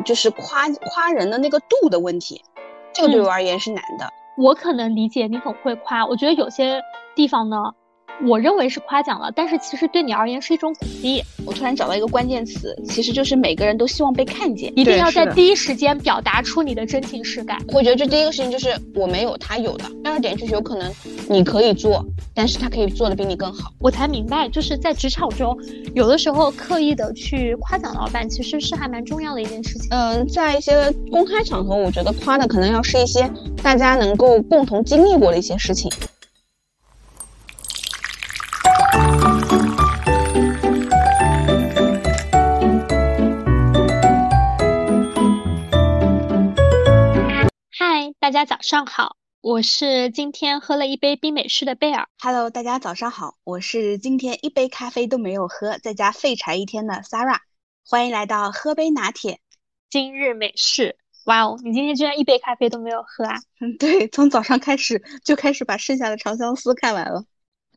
种就是夸夸人的那个度的问题，这个对我而言是难的。我可能理解你很会夸，我觉得有些地方呢。我认为是夸奖了，但是其实对你而言是一种鼓励。我突然找到一个关键词，其实就是每个人都希望被看见，一定要在第一时间表达出你的真情实感。我觉得这第一个事情就是我没有他有的，第二点就是有可能你可以做，但是他可以做的比你更好。我才明白，就是在职场中，有的时候刻意的去夸奖老板，其实是还蛮重要的一件事情。嗯，在一些公开场合，我觉得夸的可能要是一些大家能够共同经历过的一些事情。大家早上好，我是今天喝了一杯冰美式的贝尔。Hello，大家早上好，我是今天一杯咖啡都没有喝，在家废柴一天的 Sarah。欢迎来到喝杯拿铁，今日美式。哇哦，你今天居然一杯咖啡都没有喝啊？嗯，对，从早上开始就开始把剩下的长相思看完了。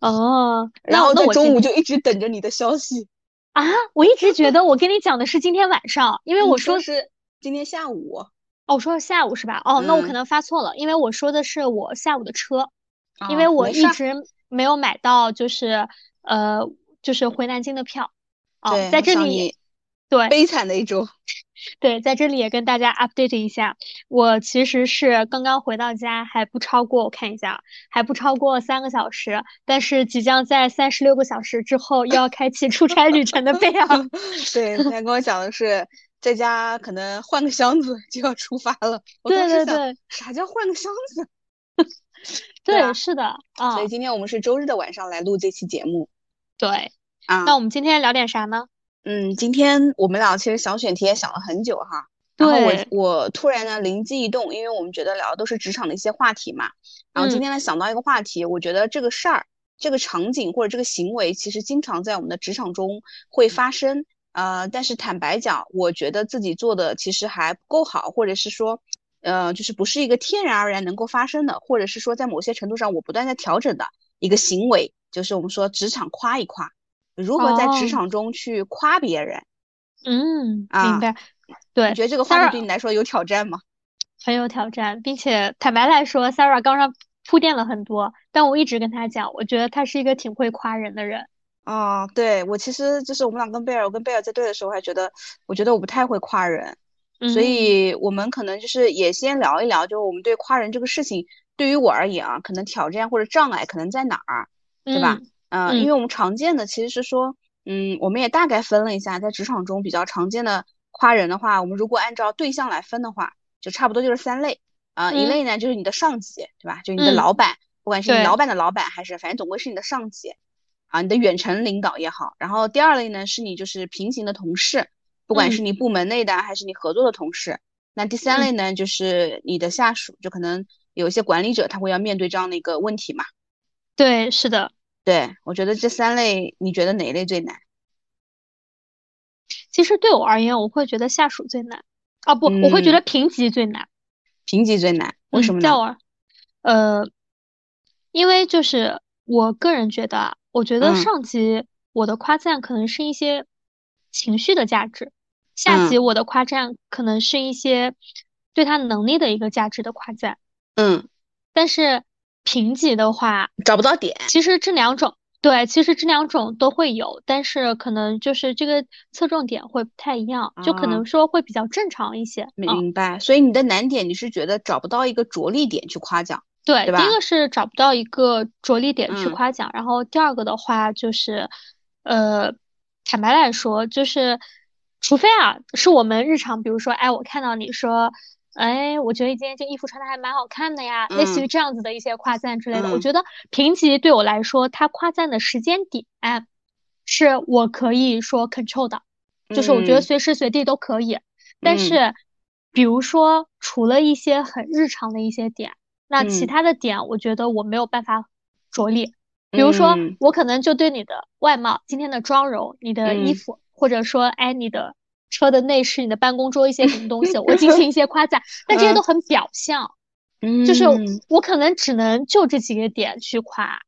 哦，然后在中午就一直等着你的消息。啊，我一直觉得我跟你讲的是今天晚上，因为我说是今天下午。哦，我说下午是吧？哦，那我可能发错了，因为我说的是我下午的车，因为我一直没有买到，就是呃，就是回南京的票。哦，在这里，对，悲惨的一周。对，在这里也跟大家 update 一下，我其实是刚刚回到家，还不超过，我看一下，还不超过三个小时，但是即将在三十六个小时之后又要开启出差旅程的 贝尔。对，他跟我讲的是。在家可能换个箱子就要出发了。对对对，啥叫换个箱子？对，是的啊。所以今天我们是周日的晚上来录这期节目。对啊，那我们今天聊点啥呢？嗯，今天我们俩其实想选题也想了很久哈。然后我我突然呢灵机一动，因为我们觉得聊的都是职场的一些话题嘛。然后今天呢想到一个话题，我觉得这个事儿、这个场景或者这个行为，其实经常在我们的职场中会发生。呃，但是坦白讲，我觉得自己做的其实还不够好，或者是说，呃，就是不是一个天然而然能够发生的，或者是说在某些程度上我不断在调整的一个行为，就是我们说职场夸一夸，如何在职场中去夸别人。嗯，明白。对，你觉得这个话题对你来说有挑战吗？很有挑战，并且坦白来说，Sarah 刚刚铺垫了很多，但我一直跟他讲，我觉得他是一个挺会夸人的人。哦，对我其实就是我们俩跟贝尔，我跟贝尔在对的时候还觉得，我觉得我不太会夸人，所以我们可能就是也先聊一聊，就是我们对夸人这个事情，对于我而言啊，可能挑战或者障碍可能在哪儿，对吧？嗯，因为我们常见的其实是说，嗯，我们也大概分了一下，在职场中比较常见的夸人的话，我们如果按照对象来分的话，就差不多就是三类啊，一类呢就是你的上级，对吧？就你的老板，不管是你老板的老板还是反正总归是你的上级。啊，你的远程领导也好，然后第二类呢是你就是平行的同事，不管是你部门内的还是你合作的同事。那第三类呢就是你的下属，就可能有一些管理者他会要面对这样的一个问题嘛。对，是的，对我觉得这三类，你觉得哪一类最难？其实对我而言，我会觉得下属最难。啊不，我会觉得评级最难。评级最难，为什么呢？在我，呃，因为就是我个人觉得。我觉得上级我的夸赞可能是一些情绪的价值，下级我的夸赞可能是一些对他能力的一个价值的夸赞。嗯，但是评级的话找不到点。其实这两种对，其实这两种都会有，但是可能就是这个侧重点会不太一样，就可能说会比较正常一些。明白。所以你的难点你是觉得找不到一个着力点去夸奖。对，第一个是找不到一个着力点去夸奖，然后第二个的话就是，呃，坦白来说，就是除非啊，是我们日常，比如说，哎，我看到你说，哎，我觉得你今天这衣服穿的还蛮好看的呀，类似于这样子的一些夸赞之类的，我觉得评级对我来说，它夸赞的时间点是我可以说 control 的，就是我觉得随时随地都可以，但是比如说除了一些很日常的一些点。那其他的点，我觉得我没有办法着力。比如说，我可能就对你的外貌、今天的妆容、你的衣服，或者说，哎，你的车的内饰、你的办公桌一些什么东西，我进行一些夸赞。但这些都很表象，就是我可能只能就这几个点去夸。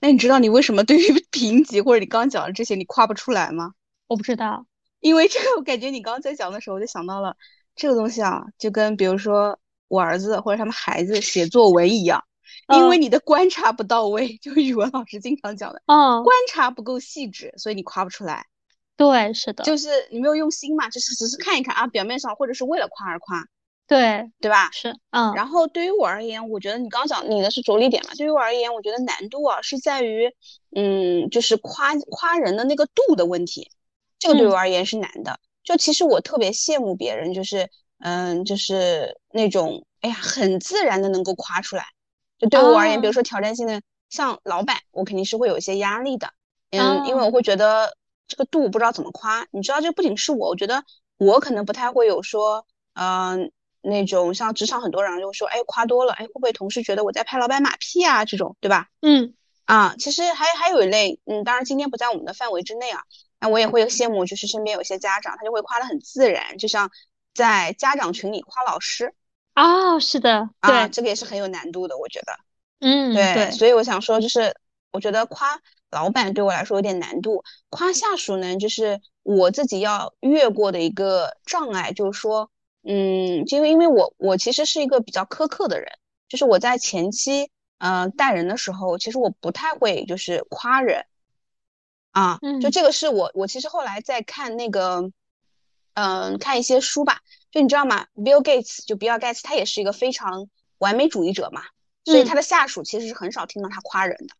那你知道你为什么对于 评级或者你刚刚讲的这些你夸不出来吗？我不知道。因为这个，我感觉你刚刚在讲的时候，我就想到了这个东西啊，就跟比如说我儿子或者他们孩子写作文一样，因为你的观察不到位，就语文老师经常讲的，嗯，观察不够细致，所以你夸不出来。对，是的，就是你没有用心嘛，就是只是看一看啊，表面上或者是为了夸而夸。对，对吧？是，嗯。然后对于我而言，我觉得你刚讲你的是着力点嘛。对于我而言，我觉得难度啊是在于，嗯，就是夸夸人的那个度的问题。这个对我而言是难的。就其实我特别羡慕别人，就是嗯，就是那种哎呀，很自然的能够夸出来。就对我而言，比如说挑战性的，像老板，我肯定是会有一些压力的。嗯，因为我会觉得这个度不知道怎么夸。你知道，这不仅是我，我觉得我可能不太会有说，嗯。那种像职场很多人就说，哎，夸多了，哎，会不会同事觉得我在拍老板马屁啊？这种，对吧？嗯，啊，其实还还有一类，嗯，当然今天不在我们的范围之内啊。那我也会羡慕，就是身边有些家长，他就会夸的很自然，就像在家长群里夸老师。哦，是的，对，这个也是很有难度的，我觉得。嗯，对，所以我想说，就是我觉得夸老板对我来说有点难度，夸下属呢，就是我自己要越过的一个障碍，就是说。嗯，因为因为我我其实是一个比较苛刻的人，就是我在前期呃带人的时候，其实我不太会就是夸人啊，就这个是我我其实后来在看那个嗯看一些书吧，就你知道吗？Bill Gates 就比尔盖茨，他也是一个非常完美主义者嘛，所以他的下属其实是很少听到他夸人的，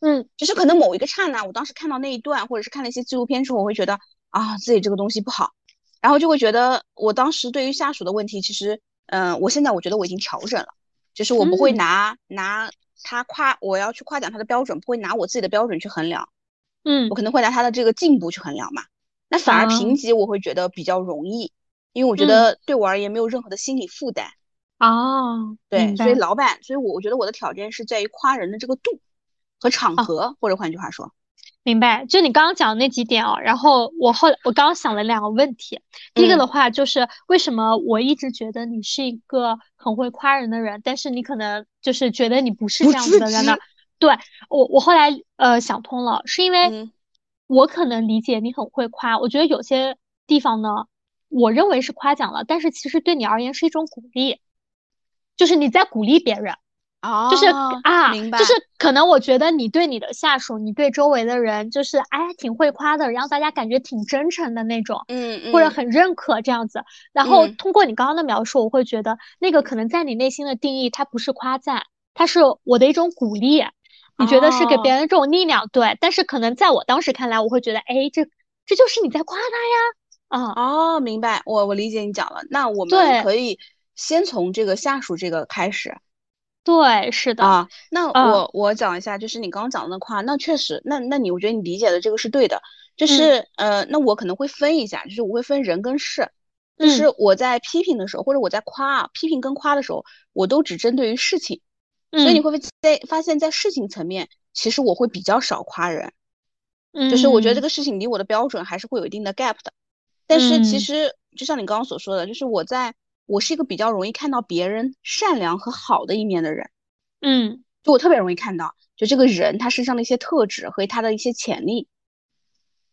嗯，就是可能某一个刹那，我当时看到那一段，或者是看了一些纪录片之后，我会觉得啊自己这个东西不好。然后就会觉得，我当时对于下属的问题，其实，嗯，我现在我觉得我已经调整了，就是我不会拿拿他夸，我要去夸奖他的标准，不会拿我自己的标准去衡量，嗯，我可能会拿他的这个进步去衡量嘛。那反而评级我会觉得比较容易，因为我觉得对我而言没有任何的心理负担。哦，对，所以老板，所以我我觉得我的挑战是在于夸人的这个度和场合，或者换句话说。明白，就你刚刚讲的那几点哦。然后我后来我刚刚想了两个问题，第一个的话就是为什么我一直觉得你是一个很会夸人的人，但是你可能就是觉得你不是这样子的人呢？对我我后来呃想通了，是因为我可能理解你很会夸，我觉得有些地方呢，我认为是夸奖了，但是其实对你而言是一种鼓励，就是你在鼓励别人。哦，就是啊，明白，就是可能我觉得你对你的下属，你对周围的人，就是哎，挺会夸的，让大家感觉挺真诚的那种，嗯嗯，或者很认可这样子。然后通过你刚刚的描述，我会觉得那个可能在你内心的定义，它不是夸赞，它是我的一种鼓励。你觉得是给别人这种力量，对？但是可能在我当时看来，我会觉得，哎，这这就是你在夸他呀。啊哦，明白，我我理解你讲了。那我们可以先从这个下属这个开始。对，是的啊。那我我讲一下，就是你刚刚讲的那夸，那确实，那那你我觉得你理解的这个是对的，就是呃，那我可能会分一下，就是我会分人跟事，就是我在批评的时候，或者我在夸，批评跟夸的时候，我都只针对于事情，所以你会在发现，在事情层面，其实我会比较少夸人，就是我觉得这个事情离我的标准还是会有一定的 gap 的，但是其实就像你刚刚所说的，就是我在。我是一个比较容易看到别人善良和好的一面的人，嗯，就我特别容易看到，就这个人他身上的一些特质和他的一些潜力，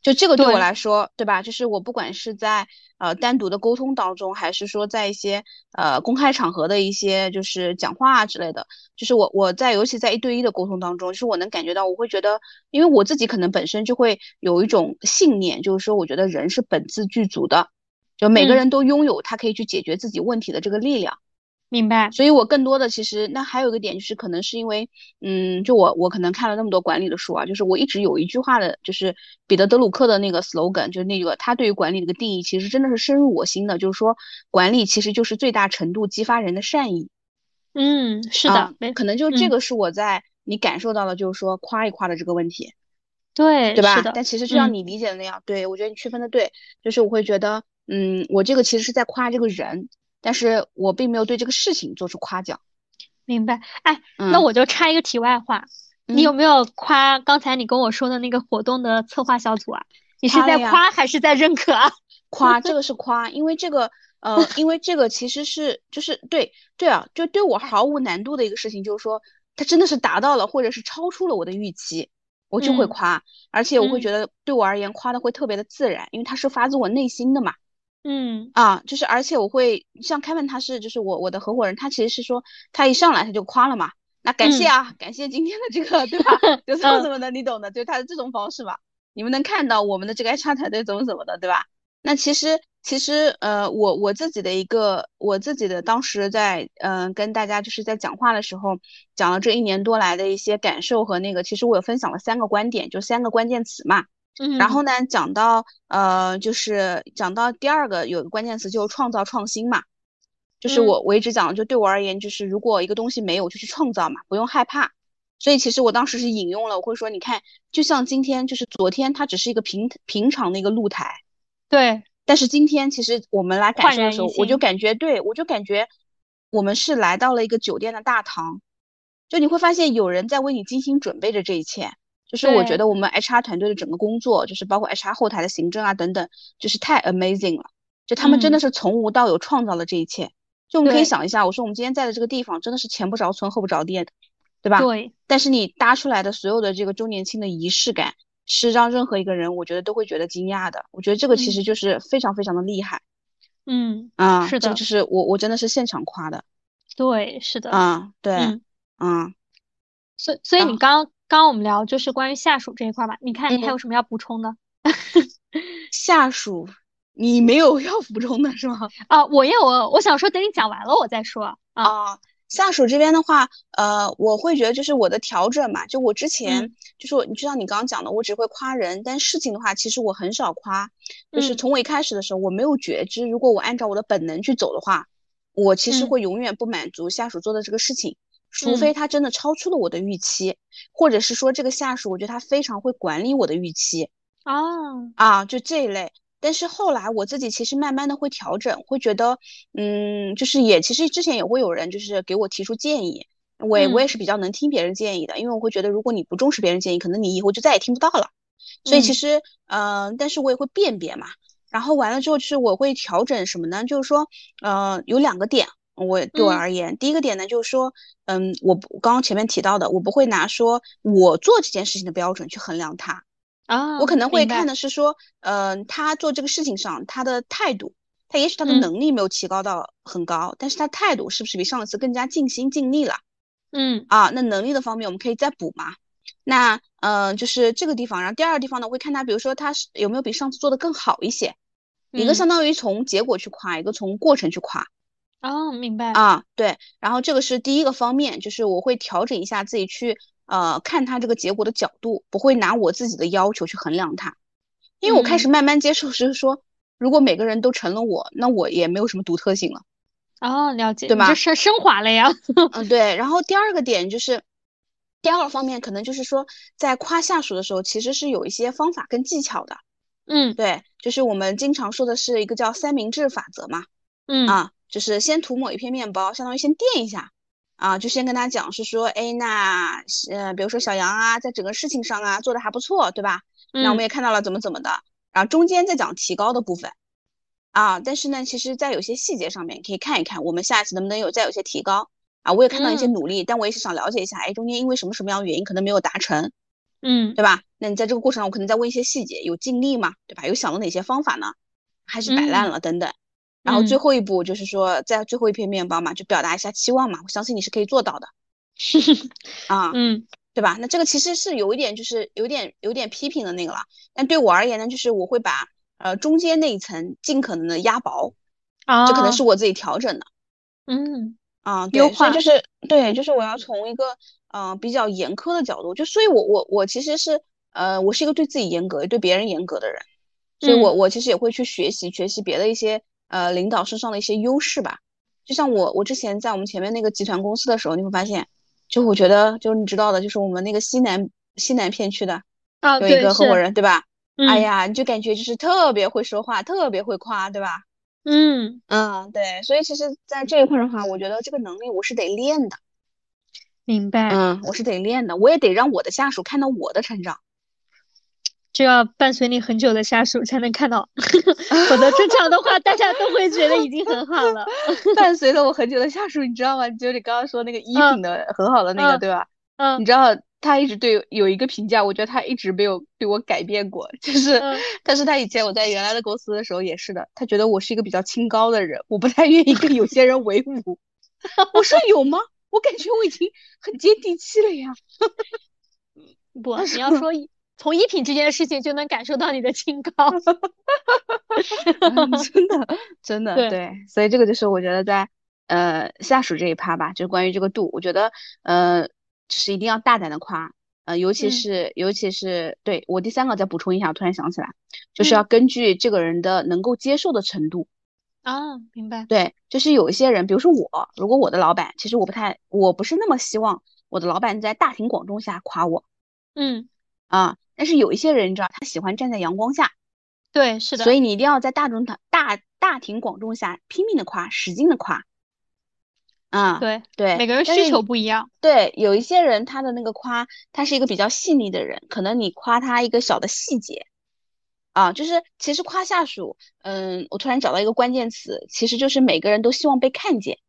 就这个对我来说，对吧？就是我不管是在呃单独的沟通当中，还是说在一些呃公开场合的一些就是讲话啊之类的，就是我我在尤其在一对一的沟通当中，就是我能感觉到，我会觉得，因为我自己可能本身就会有一种信念，就是说我觉得人是本自具足的。就每个人都拥有他可以去解决自己问题的这个力量，明白。所以我更多的其实那还有一个点就是，可能是因为，嗯，就我我可能看了那么多管理的书啊，就是我一直有一句话的，就是彼得德鲁克的那个 slogan，就是那个他对于管理的一个定义，其实真的是深入我心的，就是说管理其实就是最大程度激发人的善意。嗯，是的，可能就这个是我在你感受到的，就是说夸一夸的这个问题。对，对吧？但其实就像你理解的那样，对我觉得你区分的对，就是我会觉得。嗯，我这个其实是在夸这个人，但是我并没有对这个事情做出夸奖。明白？哎，那我就插一个题外话，你有没有夸刚才你跟我说的那个活动的策划小组啊？你是在夸还是在认可啊？夸，这个是夸，因为这个呃，因为这个其实是就是对对啊，就对我毫无难度的一个事情，就是说它真的是达到了或者是超出了我的预期。我就会夸，而且我会觉得对我而言夸的会特别的自然，因为他是发自我内心的嘛。嗯啊，就是而且我会像 Kevin，他是就是我我的合伙人，他其实是说他一上来他就夸了嘛，那感谢啊，感谢今天的这个对吧？就怎么怎么的，你懂的，就他的这种方式嘛。你们能看到我们的这个 HR 团队怎么怎么的，对吧？那其实其实呃，我我自己的一个我自己的当时在嗯跟大家就是在讲话的时候讲了这一年多来的一些感受和那个，其实我有分享了三个观点，就三个关键词嘛。嗯。然后呢，讲到呃，就是讲到第二个有个关键词就是创造创新嘛，就是我我一直讲，就对我而言，就是如果一个东西没有，就去创造嘛，不用害怕。所以其实我当时是引用了，我会说，你看，就像今天，就是昨天它只是一个平平常的一个露台。对，但是今天其实我们来感受的时候，我就感觉，对我就感觉我们是来到了一个酒店的大堂，就你会发现有人在为你精心准备着这一切。就是我觉得我们 HR 团队的整个工作，就是包括 HR 后台的行政啊等等，就是太 amazing 了。就他们真的是从无到有创造了这一切。就我们可以想一下，我说我们今天在的这个地方真的是前不着村后不着店的，对吧？对。但是你搭出来的所有的这个周年庆的仪式感。是让任何一个人，我觉得都会觉得惊讶的。我觉得这个其实就是非常非常的厉害。嗯啊，是的，就是我我真的是现场夸的。对，是的。啊，对，嗯。所所以你刚刚我们聊就是关于下属这一块吧？你看你还有什么要补充的？下属，你没有要补充的是吗？啊，我也我我想说，等你讲完了我再说啊。下属这边的话，呃，我会觉得就是我的调整嘛，就我之前就是你就像你刚刚讲的，我只会夸人，但事情的话，其实我很少夸，就是从我一开始的时候，我没有觉知，如果我按照我的本能去走的话，我其实会永远不满足下属做的这个事情，除非他真的超出了我的预期，或者是说这个下属，我觉得他非常会管理我的预期，啊啊，就这一类。但是后来我自己其实慢慢的会调整，会觉得，嗯，就是也其实之前也会有人就是给我提出建议，我也我也是比较能听别人建议的，因为我会觉得如果你不重视别人建议，可能你以后就再也听不到了。所以其实，嗯，但是我也会辨别嘛。然后完了之后，就是我会调整什么呢？就是说，呃，有两个点，我对我而言，第一个点呢，就是说，嗯，我刚刚前面提到的，我不会拿说我做这件事情的标准去衡量他。啊，我可能会看的是说，嗯，他做这个事情上他的态度，他也许他的能力没有提高到很高，但是他态度是不是比上一次更加尽心尽力了？嗯，啊，那能力的方面我们可以再补嘛？那，嗯，就是这个地方，然后第二个地方呢，我会看他，比如说他是有没有比上次做的更好一些，一个相当于从结果去夸，一个从过程去夸。哦，明白。啊，对，然后这个是第一个方面，就是我会调整一下自己去。呃，看他这个结果的角度，不会拿我自己的要求去衡量他，因为我开始慢慢接受，是说，如果每个人都成了我，那我也没有什么独特性了。哦，了解，对吧？这升升华了呀。嗯，对。然后第二个点就是，第二个方面可能就是说，在夸下属的时候，其实是有一些方法跟技巧的。嗯，对，就是我们经常说的是一个叫三明治法则嘛。嗯啊，就是先涂抹一片面包，相当于先垫一下。啊，就先跟他讲，是说，哎，那，呃，比如说小杨啊，在整个事情上啊，做的还不错，对吧？那我们也看到了怎么怎么的，然后中间再讲提高的部分，啊，但是呢，其实，在有些细节上面可以看一看，我们下一次能不能有再有些提高啊？我也看到一些努力，但我也是想了解一下，哎，中间因为什么什么样的原因可能没有达成，嗯，对吧？那你在这个过程中，我可能再问一些细节，有尽力吗？对吧？有想了哪些方法呢？还是摆烂了等等？然后最后一步就是说，在最后一片面包嘛，就表达一下期望嘛。我相信你是可以做到的，啊，嗯，对吧？那这个其实是有一点，就是有点有点批评的那个了。但对我而言呢，就是我会把呃中间那一层尽可能的压薄，啊，这可能是我自己调整的，嗯，啊，优化就是对，就是我要从一个嗯比较严苛的角度，就所以我我我其实是呃我是一个对自己严格、对别人严格的人，所以我我其实也会去学习学习别的一些。呃，领导身上的一些优势吧，就像我，我之前在我们前面那个集团公司的时候，你会发现，就我觉得，就是你知道的，就是我们那个西南西南片区的，啊，有一个合伙人，对吧？哎呀，你就感觉就是特别会说话，特别会夸，对吧？嗯嗯，对，所以其实，在这一块的话，我觉得这个能力我是得练的。明白。嗯，我是得练的，我也得让我的下属看到我的成长。就要伴随你很久的下属才能看到，否则正常的话，大家都会觉得已经很好了。伴随了我很久的下属，你知道吗？就你刚刚说那个衣品的很好的那个，对吧？嗯，你知道他一直对有一个评价，我觉得他一直没有对我改变过，就是，但是他以前我在原来的公司的时候也是的，他觉得我是一个比较清高的人，我不太愿意跟有些人为伍。我说有吗？我感觉我已经很接地气了呀。不，你要说从衣品这件事情就能感受到你的清高。真的，真的，对，所以这个就是我觉得在呃下属这一趴吧，就是关于这个度，我觉得呃就是一定要大胆的夸，呃尤其是尤其是对我第三个再补充一下，我突然想起来，就是要根据这个人的能够接受的程度。啊，明白。对，就是有一些人，比如说我，如果我的老板，其实我不太，我不是那么希望我的老板在大庭广众下夸我。嗯，啊，但是有一些人，你知道，他喜欢站在阳光下。对，是的。所以你一定要在大众大大大庭广众下拼命的夸，使劲的夸。啊，对对，每个人需求不一样。对，有一些人他的那个夸，他是一个比较细腻的人，可能你夸他一个小的细节。啊，就是其实夸下属，嗯，我突然找到一个关键词，其实就是每个人都希望被看见。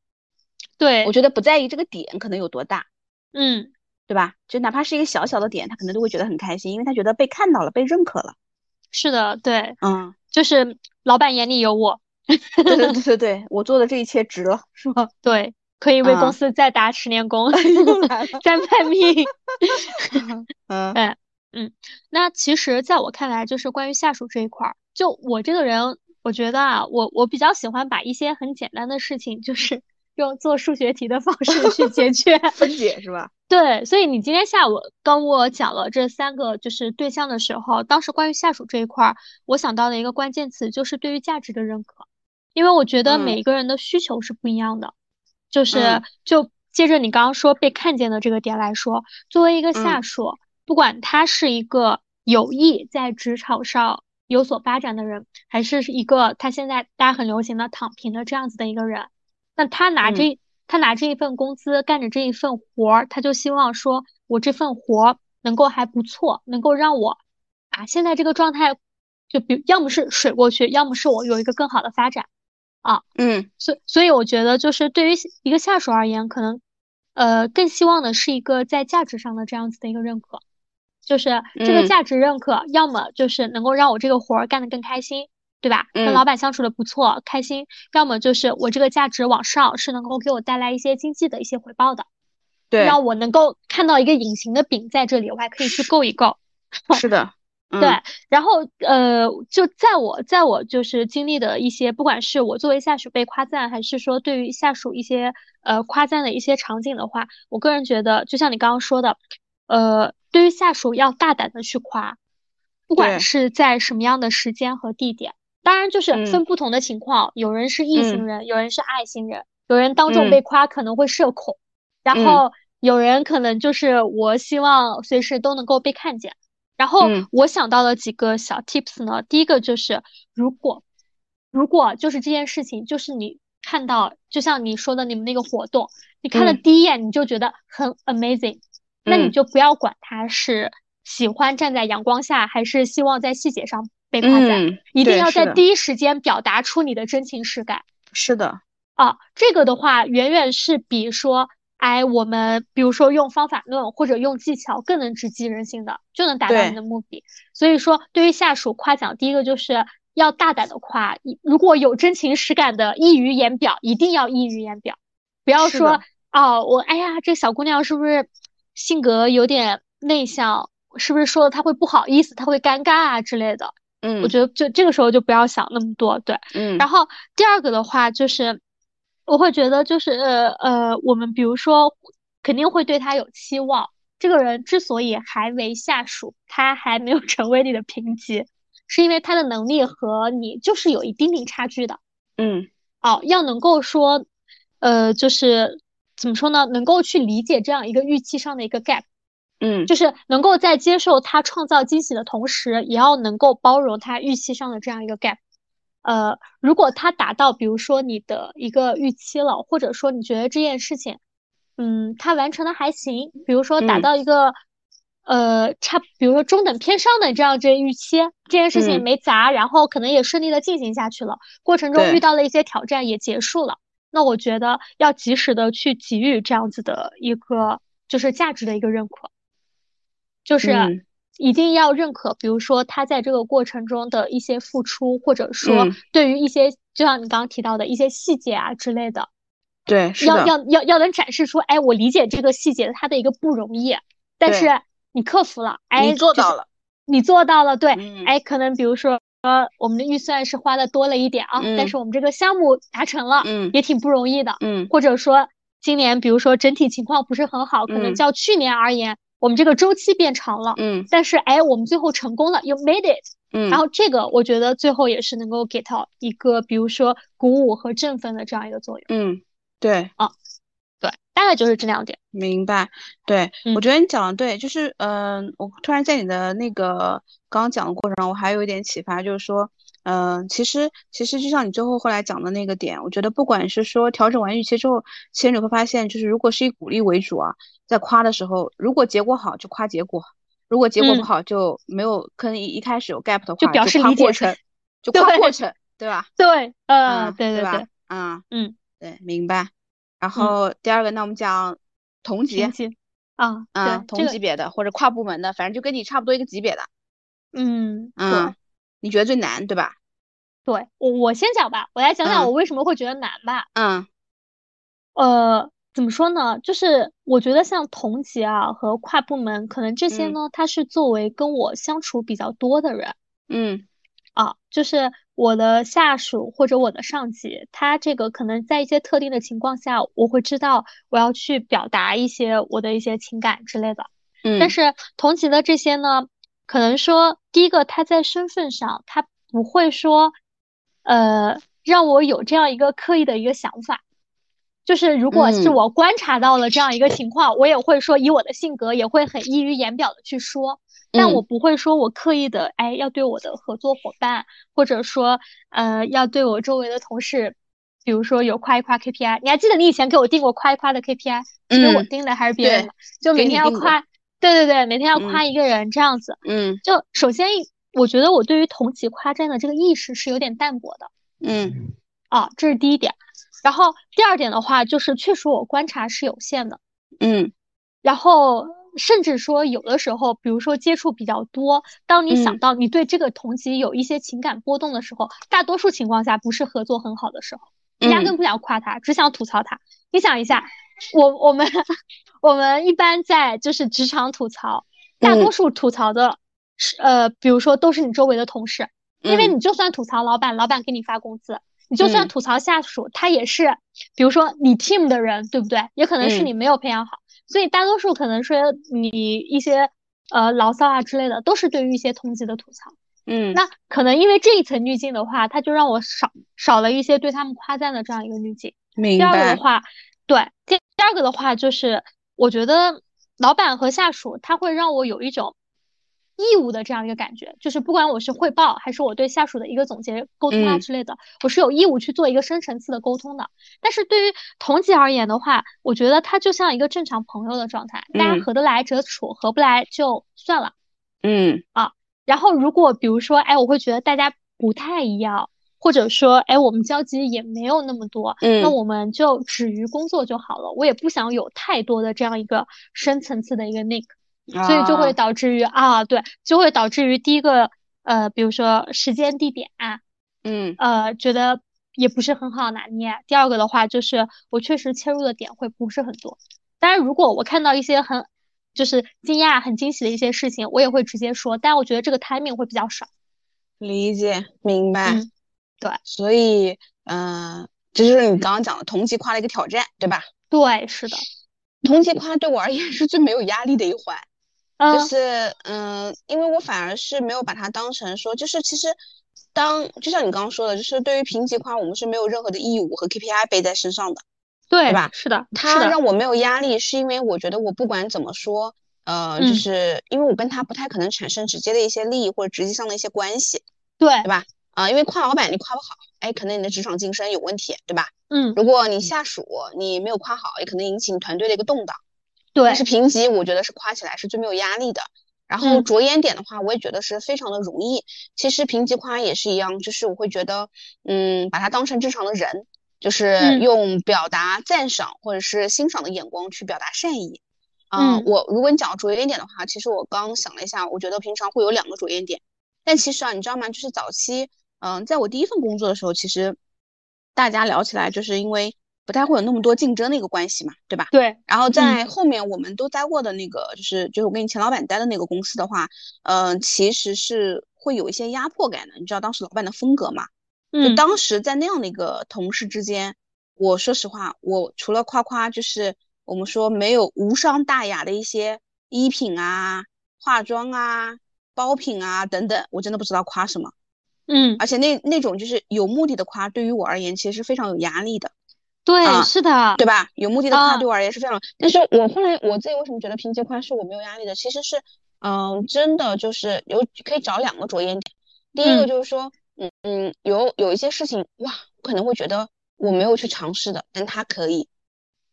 对，我觉得不在意这个点可能有多大，嗯，对吧？就哪怕是一个小小的点，他可能都会觉得很开心，因为他觉得被看到了，被认可了。是的，对，嗯，就是老板眼里有我。对 对对对对，我做的这一切值了，是吗？对，可以为公司再打十年工 再卖命。嗯，哎。嗯，那其实在我看来，就是关于下属这一块儿，就我这个人，我觉得啊，我我比较喜欢把一些很简单的事情，就是用做数学题的方式去解决 分解，是吧？对，所以你今天下午跟我讲了这三个就是对象的时候，当时关于下属这一块儿，我想到的一个关键词就是对于价值的认可，因为我觉得每一个人的需求是不一样的，就是就接着你刚刚说被看见的这个点来说，作为一个下属。不管他是一个有意在职场上有所发展的人，还是一个他现在大家很流行的躺平的这样子的一个人，那他拿这他拿这一份工资干着这一份活儿，他就希望说我这份活儿能够还不错，能够让我啊现在这个状态，就比要么是水过去，要么是我有一个更好的发展啊。嗯，所所以我觉得就是对于一个下属而言，可能呃更希望的是一个在价值上的这样子的一个认可。就是这个价值认可，要么就是能够让我这个活儿干得更开心，对吧？跟老板相处的不错，开心；要么就是我这个价值往上是能够给我带来一些经济的一些回报的，对，让我能够看到一个隐形的饼在这里，我还可以去够一够。是的，对。然后呃，就在我在我就是经历的一些，不管是我作为下属被夸赞，还是说对于下属一些呃夸赞的一些场景的话，我个人觉得，就像你刚刚说的，呃。对于下属要大胆的去夸，不管是在什么样的时间和地点，当然就是分不同的情况，有人是异性人，有人是爱心人，有人当众被夸可能会社恐，然后有人可能就是我希望随时都能够被看见。然后我想到了几个小 tips 呢，第一个就是如果如果就是这件事情，就是你看到，就像你说的你们那个活动，你看了第一眼你就觉得很 amazing。那你就不要管他是喜欢站在阳光下，还是希望在细节上被夸赞，一定要在第一时间表达出你的真情实感。是的，啊，这个的话远远是比说，哎，我们比如说用方法论或者用技巧更能直击人心的，就能达到你的目的。所以说，对于下属夸奖，第一个就是要大胆的夸，如果有真情实感的溢于言表，一定要溢于言表，不要说哦，我哎呀，这小姑娘是不是？性格有点内向，是不是说他会不好意思，他会尴尬啊之类的？嗯，我觉得就这个时候就不要想那么多，对，嗯。然后第二个的话就是，我会觉得就是呃呃，我们比如说肯定会对他有期望。这个人之所以还为下属，他还没有 成为你的评级，是因为他的能力和你就是有一丁丁差距的。嗯，哦，要能够说，呃，就是。怎么说呢？能够去理解这样一个预期上的一个 gap，嗯，就是能够在接受他创造惊喜的同时，也要能够包容他预期上的这样一个 gap。呃，如果他达到，比如说你的一个预期了，或者说你觉得这件事情，嗯，他完成的还行，比如说达到一个呃差，比如说中等偏上的这样这预期，这件事情没砸，然后可能也顺利的进行下去了，过程中遇到了一些挑战也结束了。那我觉得要及时的去给予这样子的一个，就是价值的一个认可，就是一定要认可，比如说他在这个过程中的一些付出，或者说对于一些就像你刚刚提到的一些细节啊之类的，对，要要要要能展示出，哎，我理解这个细节它的一个不容易，但是你克服了，哎，你做到了，你做到了，对，哎，可能比如说。呃，我们的预算是花的多了一点啊，但是我们这个项目达成了，嗯，也挺不容易的，嗯，或者说今年比如说整体情况不是很好，可能较去年而言，我们这个周期变长了，嗯，但是哎，我们最后成功了，you made it，嗯，然后这个我觉得最后也是能够给到一个比如说鼓舞和振奋的这样一个作用，嗯，对，啊。对，大概就是这两点。明白。对，我觉得你讲的对，就是，嗯，我突然在你的那个刚刚讲的过程中，我还有一点启发，就是说，嗯，其实，其实就像你最后后来讲的那个点，我觉得不管是说调整完预期之后，其实你会发现，就是如果是以鼓励为主啊，在夸的时候，如果结果好就夸结果，如果结果不好就没有，可能一一开始有 gap 的话，就表示理解程，就夸过程，对吧？对，呃，对对对，嗯嗯，对，明白。然后第二个，那我们讲同级啊，嗯，同级别的或者跨部门的，反正就跟你差不多一个级别的。嗯嗯，你觉得最难对吧？对我我先讲吧，我来讲讲我为什么会觉得难吧。嗯，呃，怎么说呢？就是我觉得像同级啊和跨部门，可能这些呢，他是作为跟我相处比较多的人。嗯。啊，就是我的下属或者我的上级，他这个可能在一些特定的情况下，我会知道我要去表达一些我的一些情感之类的。嗯，但是同级的这些呢，可能说第一个他在身份上，他不会说，呃，让我有这样一个刻意的一个想法。就是如果是我观察到了这样一个情况，我也会说以我的性格也会很溢于言表的去说。但我不会说，我刻意的，哎，要对我的合作伙伴，或者说，呃，要对我周围的同事，比如说有夸一夸 KPI。你还记得你以前给我定过夸一夸的 KPI？是我定的还是别人的？就每天要夸，对对对，每天要夸一个人这样子。嗯。就首先，我觉得我对于同级夸赞的这个意识是有点淡薄的。嗯。啊，这是第一点。然后第二点的话，就是确实我观察是有限的。嗯。然后。甚至说，有的时候，比如说接触比较多，当你想到你对这个同级有一些情感波动的时候，大多数情况下不是合作很好的时候，压根不想夸他，只想吐槽他。你想一下，我我们我们一般在就是职场吐槽，大多数吐槽的是呃，比如说都是你周围的同事，因为你就算吐槽老板，老板给你发工资；你就算吐槽下属，他也是，比如说你 team 的人，对不对？也可能是你没有培养好。所以大多数可能说你一些呃牢骚啊之类的，都是对于一些同级的吐槽。嗯，那可能因为这一层滤镜的话，他就让我少少了一些对他们夸赞的这样一个滤镜。明白。第二个的话，对，第第二个的话就是，我觉得老板和下属他会让我有一种。义务的这样一个感觉，就是不管我是汇报还是我对下属的一个总结沟通啊之类的，我是有义务去做一个深层次的沟通的。但是对于同级而言的话，我觉得他就像一个正常朋友的状态，大家合得来则处，合不来就算了。嗯啊，然后如果比如说，哎，我会觉得大家不太一样，或者说，哎，我们交集也没有那么多，那我们就止于工作就好了。我也不想有太多的这样一个深层次的一个 nick，。所以就会导致于啊，对，就会导致于第一个，呃，比如说时间地点，嗯，呃，觉得也不是很好拿捏。第二个的话，就是我确实切入的点会不是很多。当然，如果我看到一些很就是惊讶、很惊喜的一些事情，我也会直接说。但我觉得这个 timing 会比较少。理解，明白。对，所以，嗯，这就是你刚刚讲的同级夸的一个挑战，对吧？对，是的。同级夸对我而言是最没有压力的一环。就是嗯，因为我反而是没有把它当成说，就是其实当就像你刚刚说的，就是对于评级夸，我们是没有任何的义务和 KPI 背在身上的，对对吧？是的，他让我没有压力，是因为我觉得我不管怎么说，呃，就是因为我跟他不太可能产生直接的一些利益或者直接上的一些关系，对对吧？啊，因为夸老板你夸不好，哎，可能你的职场晋升有问题，对吧？嗯，如果你下属你没有夸好，也可能引起你团队的一个动荡。对，但是评级我觉得是夸起来是最没有压力的。然后着眼点的话，我也觉得是非常的容易。其实评级夸也是一样，就是我会觉得，嗯，把它当成正常的人，就是用表达赞赏或者是欣赏的眼光去表达善意啊，我如果你讲着眼点的话，其实我刚想了一下，我觉得平常会有两个着眼点。但其实啊，你知道吗？就是早期，嗯，在我第一份工作的时候，其实大家聊起来，就是因为不太会有那么多竞争的一个关系嘛，对吧？对。然后在后面我们都待过的那个，就是就是我跟你前老板待的那个公司的话，嗯，其实是会有一些压迫感的。你知道当时老板的风格嘛？就当时在那样的一个同事之间，我说实话，我除了夸夸，就是。我们说没有无伤大雅的一些衣品啊、化妆啊、包品啊等等，我真的不知道夸什么。嗯，而且那那种就是有目的的夸，对于我而言其实是非常有压力的。对，是的，对吧？有目的的夸对我而言是非常。但是我后来我自己为什么觉得平级夸是我没有压力的？其实是，嗯，真的就是有可以找两个着眼点。第一个就是说，嗯嗯，有有一些事情哇，我可能会觉得我没有去尝试的，但他可以。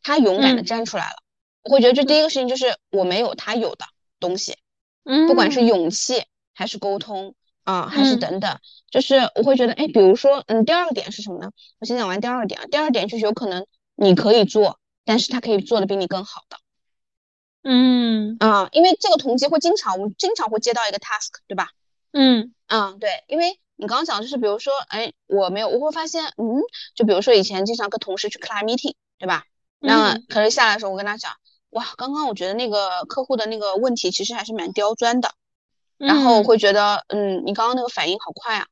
他勇敢的站出来了，我会觉得这第一个事情就是我没有他有的东西，嗯，不管是勇气还是沟通啊，还是等等，就是我会觉得，哎，比如说，嗯，第二个点是什么呢？我先讲完第二个点啊，第二点就是有可能你可以做，但是他可以做的比你更好的，嗯啊，因为这个同级会经常，我们经常会接到一个 task，对吧？嗯嗯，对，因为你刚刚讲就是比如说，哎，我没有，我会发现，嗯，就比如说以前经常跟同事去 client meeting，对吧？那可是下来的时候，我跟他讲，哇，刚刚我觉得那个客户的那个问题其实还是蛮刁钻的，然后我会觉得，嗯，你刚刚那个反应好快啊，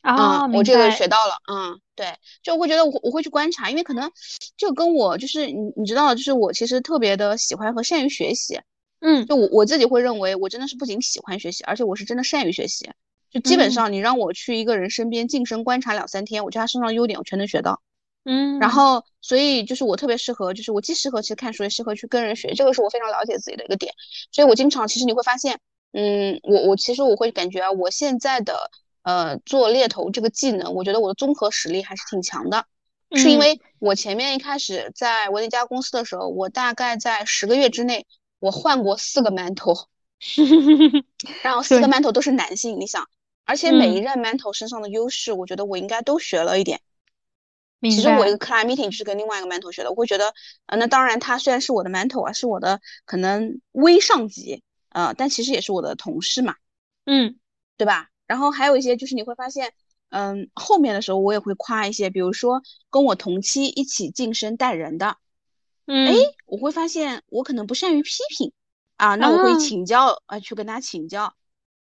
啊，我这个学到了，嗯，对，就我会觉得我我会去观察，因为可能就跟我就是你你知道，就是我其实特别的喜欢和善于学习，嗯，就我我自己会认为我真的是不仅喜欢学习，而且我是真的善于学习，就基本上你让我去一个人身边近身观察两三天，我觉得他身上优点我全能学到。嗯，然后所以就是我特别适合，就是我既适合其实看书，也适合去跟人学，这个是我非常了解自己的一个点。所以我经常其实你会发现，嗯，我我其实我会感觉啊，我现在的呃做猎头这个技能，我觉得我的综合实力还是挺强的，是因为我前面一开始在我那家公司的时候，我大概在十个月之内，我换过四个 mentor，然后四个 mentor 都是男性，你想，而且每一任 mentor 身上的优势，我觉得我应该都学了一点。其实我一个 client meeting 就是跟另外一个 mentor 学的，我会觉得，呃，那当然他虽然是我的 mentor 啊，是我的可能微上级，呃，但其实也是我的同事嘛，嗯，对吧？然后还有一些就是你会发现，嗯，后面的时候我也会夸一些，比如说跟我同期一起晋升带人的，嗯，哎，我会发现我可能不善于批评啊，那我会请教啊，去跟他请教，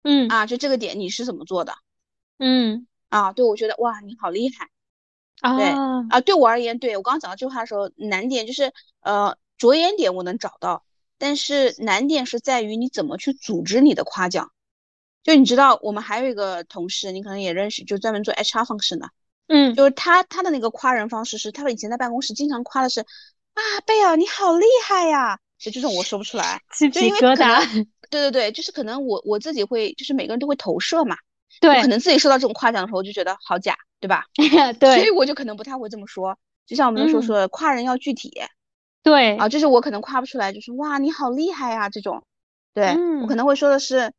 嗯，啊，就这个点你是怎么做的？嗯，啊，对我觉得哇，你好厉害。对啊，对我而言，对我刚刚讲到这句话的时候，难点就是呃着眼点我能找到，但是难点是在于你怎么去组织你的夸奖。就你知道，我们还有一个同事，你可能也认识，就专门做 HR 方式的，嗯，就是他他的那个夸人方式是，他以前在办公室经常夸的是啊贝尔你好厉害呀，就这种我说不出来，鸡皮疙瘩。对对对，就是可能我我自己会，就是每个人都会投射嘛。对，可能自己受到这种夸奖的时候，就觉得好假，对吧？对，所以我就可能不太会这么说。就像我们说说夸人要具体，对啊，就是我可能夸不出来，就是哇你好厉害呀这种。对我可能会说的是，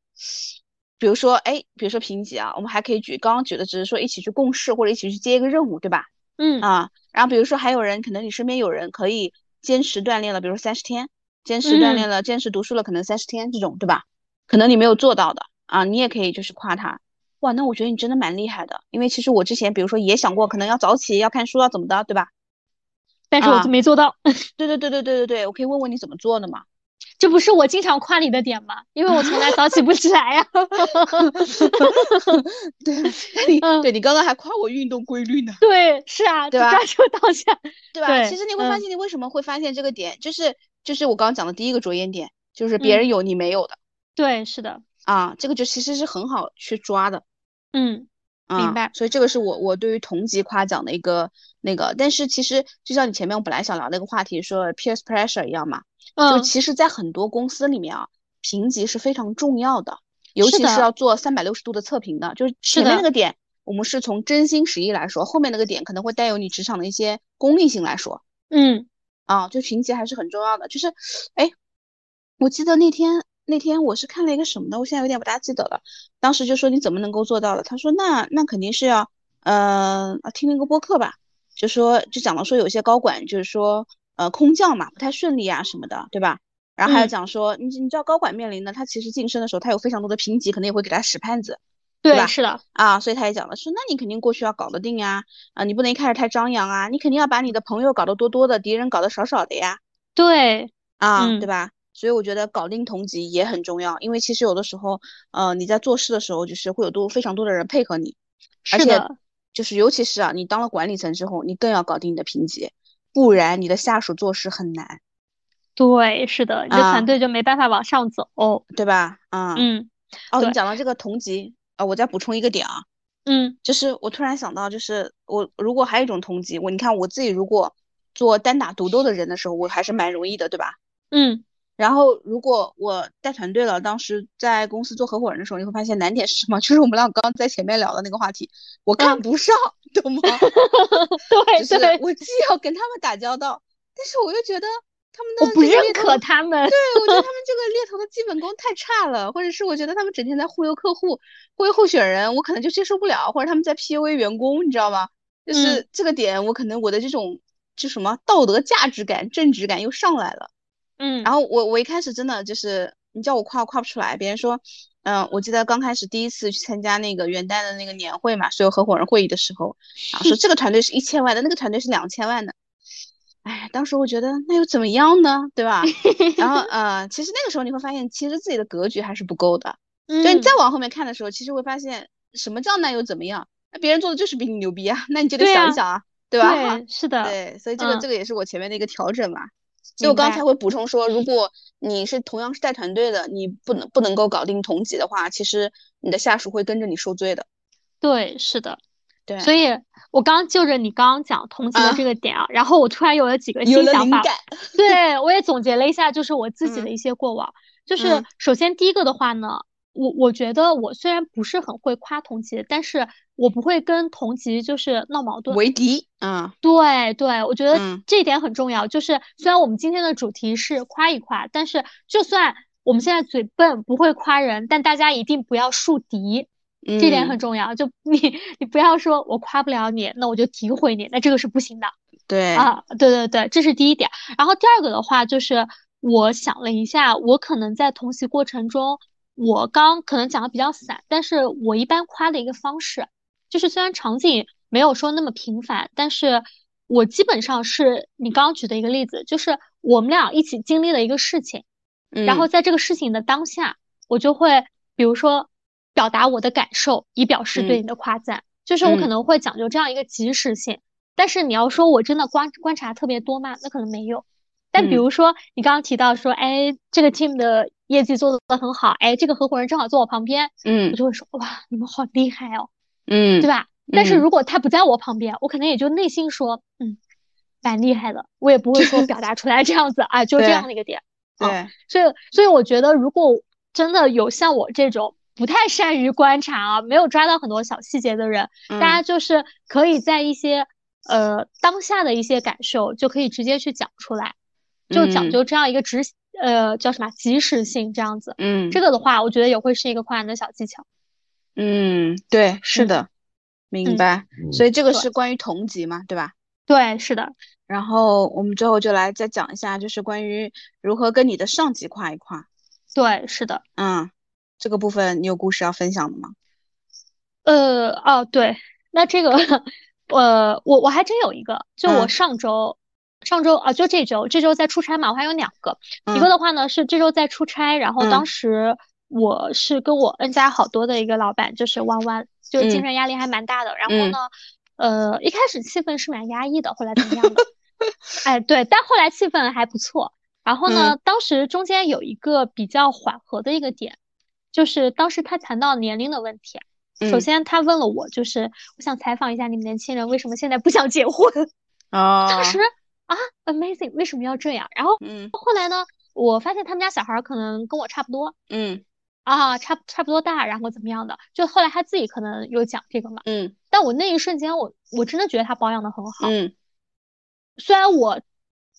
比如说哎，比如说评级啊，我们还可以举刚刚举的只是说一起去共事或者一起去接一个任务，对吧？嗯啊，然后比如说还有人，可能你身边有人可以坚持锻炼了，比如说三十天，坚持锻炼了，坚持读书了，可能三十天这种，对吧？可能你没有做到的啊，你也可以就是夸他。哇，那我觉得你真的蛮厉害的，因为其实我之前比如说也想过，可能要早起，要看书，要怎么的，对吧？但是我就没做到。对对对对对对对，我可以问问你怎么做的吗？这不是我经常夸你的点吗？因为我从来早起不起来呀。对，你对你刚刚还夸我运动规律呢。对，是啊，对吧？抓住当下，对吧？其实你会发现，你为什么会发现这个点，就是就是我刚刚讲的第一个着眼点，就是别人有你没有的。对，是的。啊，这个就其实是很好去抓的，嗯，明白。所以这个是我我对于同级夸奖的一个那个，但是其实就像你前面我本来想聊那个话题说 peer pressure 一样嘛，就其实，在很多公司里面啊，评级是非常重要的，尤其是要做三百六十度的测评的，就是前面那个点，我们是从真心实意来说，后面那个点可能会带有你职场的一些功利性来说，嗯，啊，就评级还是很重要的，就是，哎，我记得那天。那天我是看了一个什么的，我现在有点不大记得了。当时就说你怎么能够做到的？他说那那肯定是要，呃，听那个播客吧，就说就讲到说有些高管就是说，呃，空降嘛不太顺利啊什么的，对吧？然后还有讲说，你你知道高管面临的，他其实晋升的时候，他有非常多的评级，可能也会给他使绊子，对吧？是的啊，所以他也讲了，说那你肯定过去要搞得定呀，啊，你不能一开始太张扬啊，你肯定要把你的朋友搞得多多的，敌人搞得少少的呀。对，啊，对吧？所以我觉得搞定同级也很重要，因为其实有的时候，呃，你在做事的时候，就是会有多非常多的人配合你，而且就是尤其是啊，你当了管理层之后，你更要搞定你的评级，不然你的下属做事很难。对，是的，你的团队就没办法往上走，对吧？啊，嗯，哦，你讲到这个同级啊，我再补充一个点啊，嗯，就是我突然想到，就是我如果还有一种同级，我你看我自己如果做单打独斗的人的时候，我还是蛮容易的，对吧？嗯，然后如果我带团队了，当时在公司做合伙人的时候，你会发现难点是什么？就是我们俩刚刚在前面聊的那个话题，我看不上，懂吗？对对，我既要跟他们打交道，但是我又觉得。他们的我不认可他们，对我觉得他们这个 猎头的基本功太差了，或者是我觉得他们整天在忽悠客户、忽悠候选人，我可能就接受不了，或者他们在 PUA 员工，你知道吗？就是这个点，我可能我的这种就什么道德价值感、正直感又上来了。嗯，然后我我一开始真的就是你叫我夸夸不出来，别人说，嗯，我记得刚开始第一次去参加那个元旦的那个年会嘛，所有合伙人会议的时候，然后说 这个团队是一千万的，那个团队是两千万的。哎，当时我觉得那又怎么样呢，对吧？然后呃，其实那个时候你会发现，其实自己的格局还是不够的。就你再往后面看的时候，其实会发现什么叫那又怎么样？那别人做的就是比你牛逼啊，那你就得想一想啊，对吧？对，是的。对，所以这个这个也是我前面的一个调整嘛。所以我刚才会补充说，如果你是同样是带团队的，你不能不能够搞定同级的话，其实你的下属会跟着你受罪的。对，是的。对，所以我刚就着你刚刚讲同级的这个点啊，然后我突然有了几个新想法。对，我也总结了一下，就是我自己的一些过往。就是首先第一个的话呢，我我觉得我虽然不是很会夸同级，但是我不会跟同级就是闹矛盾为敌。嗯，对对，我觉得这一点很重要。就是虽然我们今天的主题是夸一夸，但是就算我们现在嘴笨不会夸人，但大家一定不要树敌。这点很重要，就你你不要说我夸不了你，那我就诋毁你，那这个是不行的。对啊，对对对，这是第一点。然后第二个的话，就是我想了一下，我可能在同习过程中，我刚可能讲的比较散，但是我一般夸的一个方式，就是虽然场景没有说那么频繁，但是我基本上是你刚刚举的一个例子，就是我们俩一起经历了一个事情，然后在这个事情的当下，我就会比如说。表达我的感受，以表示对你的夸赞，就是我可能会讲究这样一个及时性。但是你要说我真的观观察特别多吗？那可能没有。但比如说你刚刚提到说，哎，这个 team 的业绩做的很好，哎，这个合伙人正好坐我旁边，嗯，我就会说，哇，你们好厉害哦，嗯，对吧？但是如果他不在我旁边，我可能也就内心说，嗯，蛮厉害的，我也不会说表达出来这样子啊，就这样的一个点。对，所以所以我觉得，如果真的有像我这种。不太善于观察啊，没有抓到很多小细节的人，大家就是可以在一些呃当下的一些感受，就可以直接去讲出来，就讲究这样一个直呃叫什么及时性这样子。嗯，这个的话，我觉得也会是一个夸人的小技巧。嗯，对，是的，明白。所以这个是关于同级嘛，对吧？对，是的。然后我们最后就来再讲一下，就是关于如何跟你的上级跨一跨。对，是的。嗯。这个部分你有故事要分享的吗？呃，哦，对，那这个，呃，我我还真有一个，就我上周，上周啊，就这周，这周在出差嘛，我还有两个，一个的话呢是这周在出差，然后当时我是跟我 N 加好多的一个老板，就是弯弯，就精神压力还蛮大的，然后呢，呃，一开始气氛是蛮压抑的，后来怎么样的？哎，对，但后来气氛还不错，然后呢，当时中间有一个比较缓和的一个点。就是当时他谈到年龄的问题，首先他问了我，就是我想采访一下你们年轻人为什么现在不想结婚？啊？当时啊，amazing，为什么要这样？然后嗯，后来呢，我发现他们家小孩可能跟我差不多，嗯，啊，差差不多大，然后怎么样的？就后来他自己可能有讲这个嘛，嗯，但我那一瞬间，我我真的觉得他保养的很好，嗯，虽然我。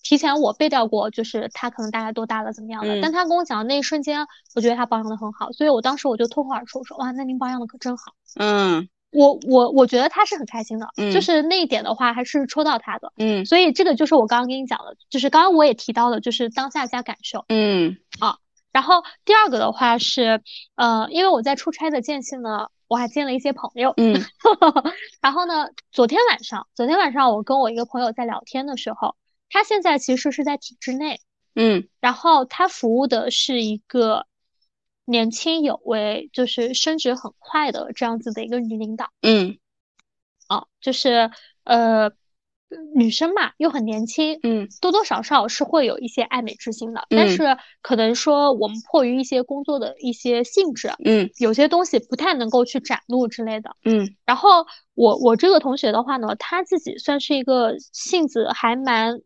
提前我背掉过，就是他可能大概多大了，怎么样的？但他跟我讲的那一瞬间，我觉得他保养的很好，所以我当时我就脱口而出说：“哇，那您保养的可真好。”嗯，我我我觉得他是很开心的，就是那一点的话还是戳到他的，嗯，所以这个就是我刚刚跟你讲的，就是刚刚我也提到的，就是当下加感受，嗯。啊，然后第二个的话是，呃，因为我在出差的间隙呢，我还见了一些朋友，嗯，然后呢，昨天晚上，昨天晚上我跟我一个朋友在聊天的时候，他现在其实是在体制内，嗯，然后他服务的是一个。年轻有为，就是升职很快的这样子的一个女领导。嗯，啊，就是呃，女生嘛，又很年轻，嗯，多多少少是会有一些爱美之心的。但是可能说我们迫于一些工作的一些性质，嗯，有些东西不太能够去展露之类的。嗯，然后我我这个同学的话呢，他自己算是一个性子还蛮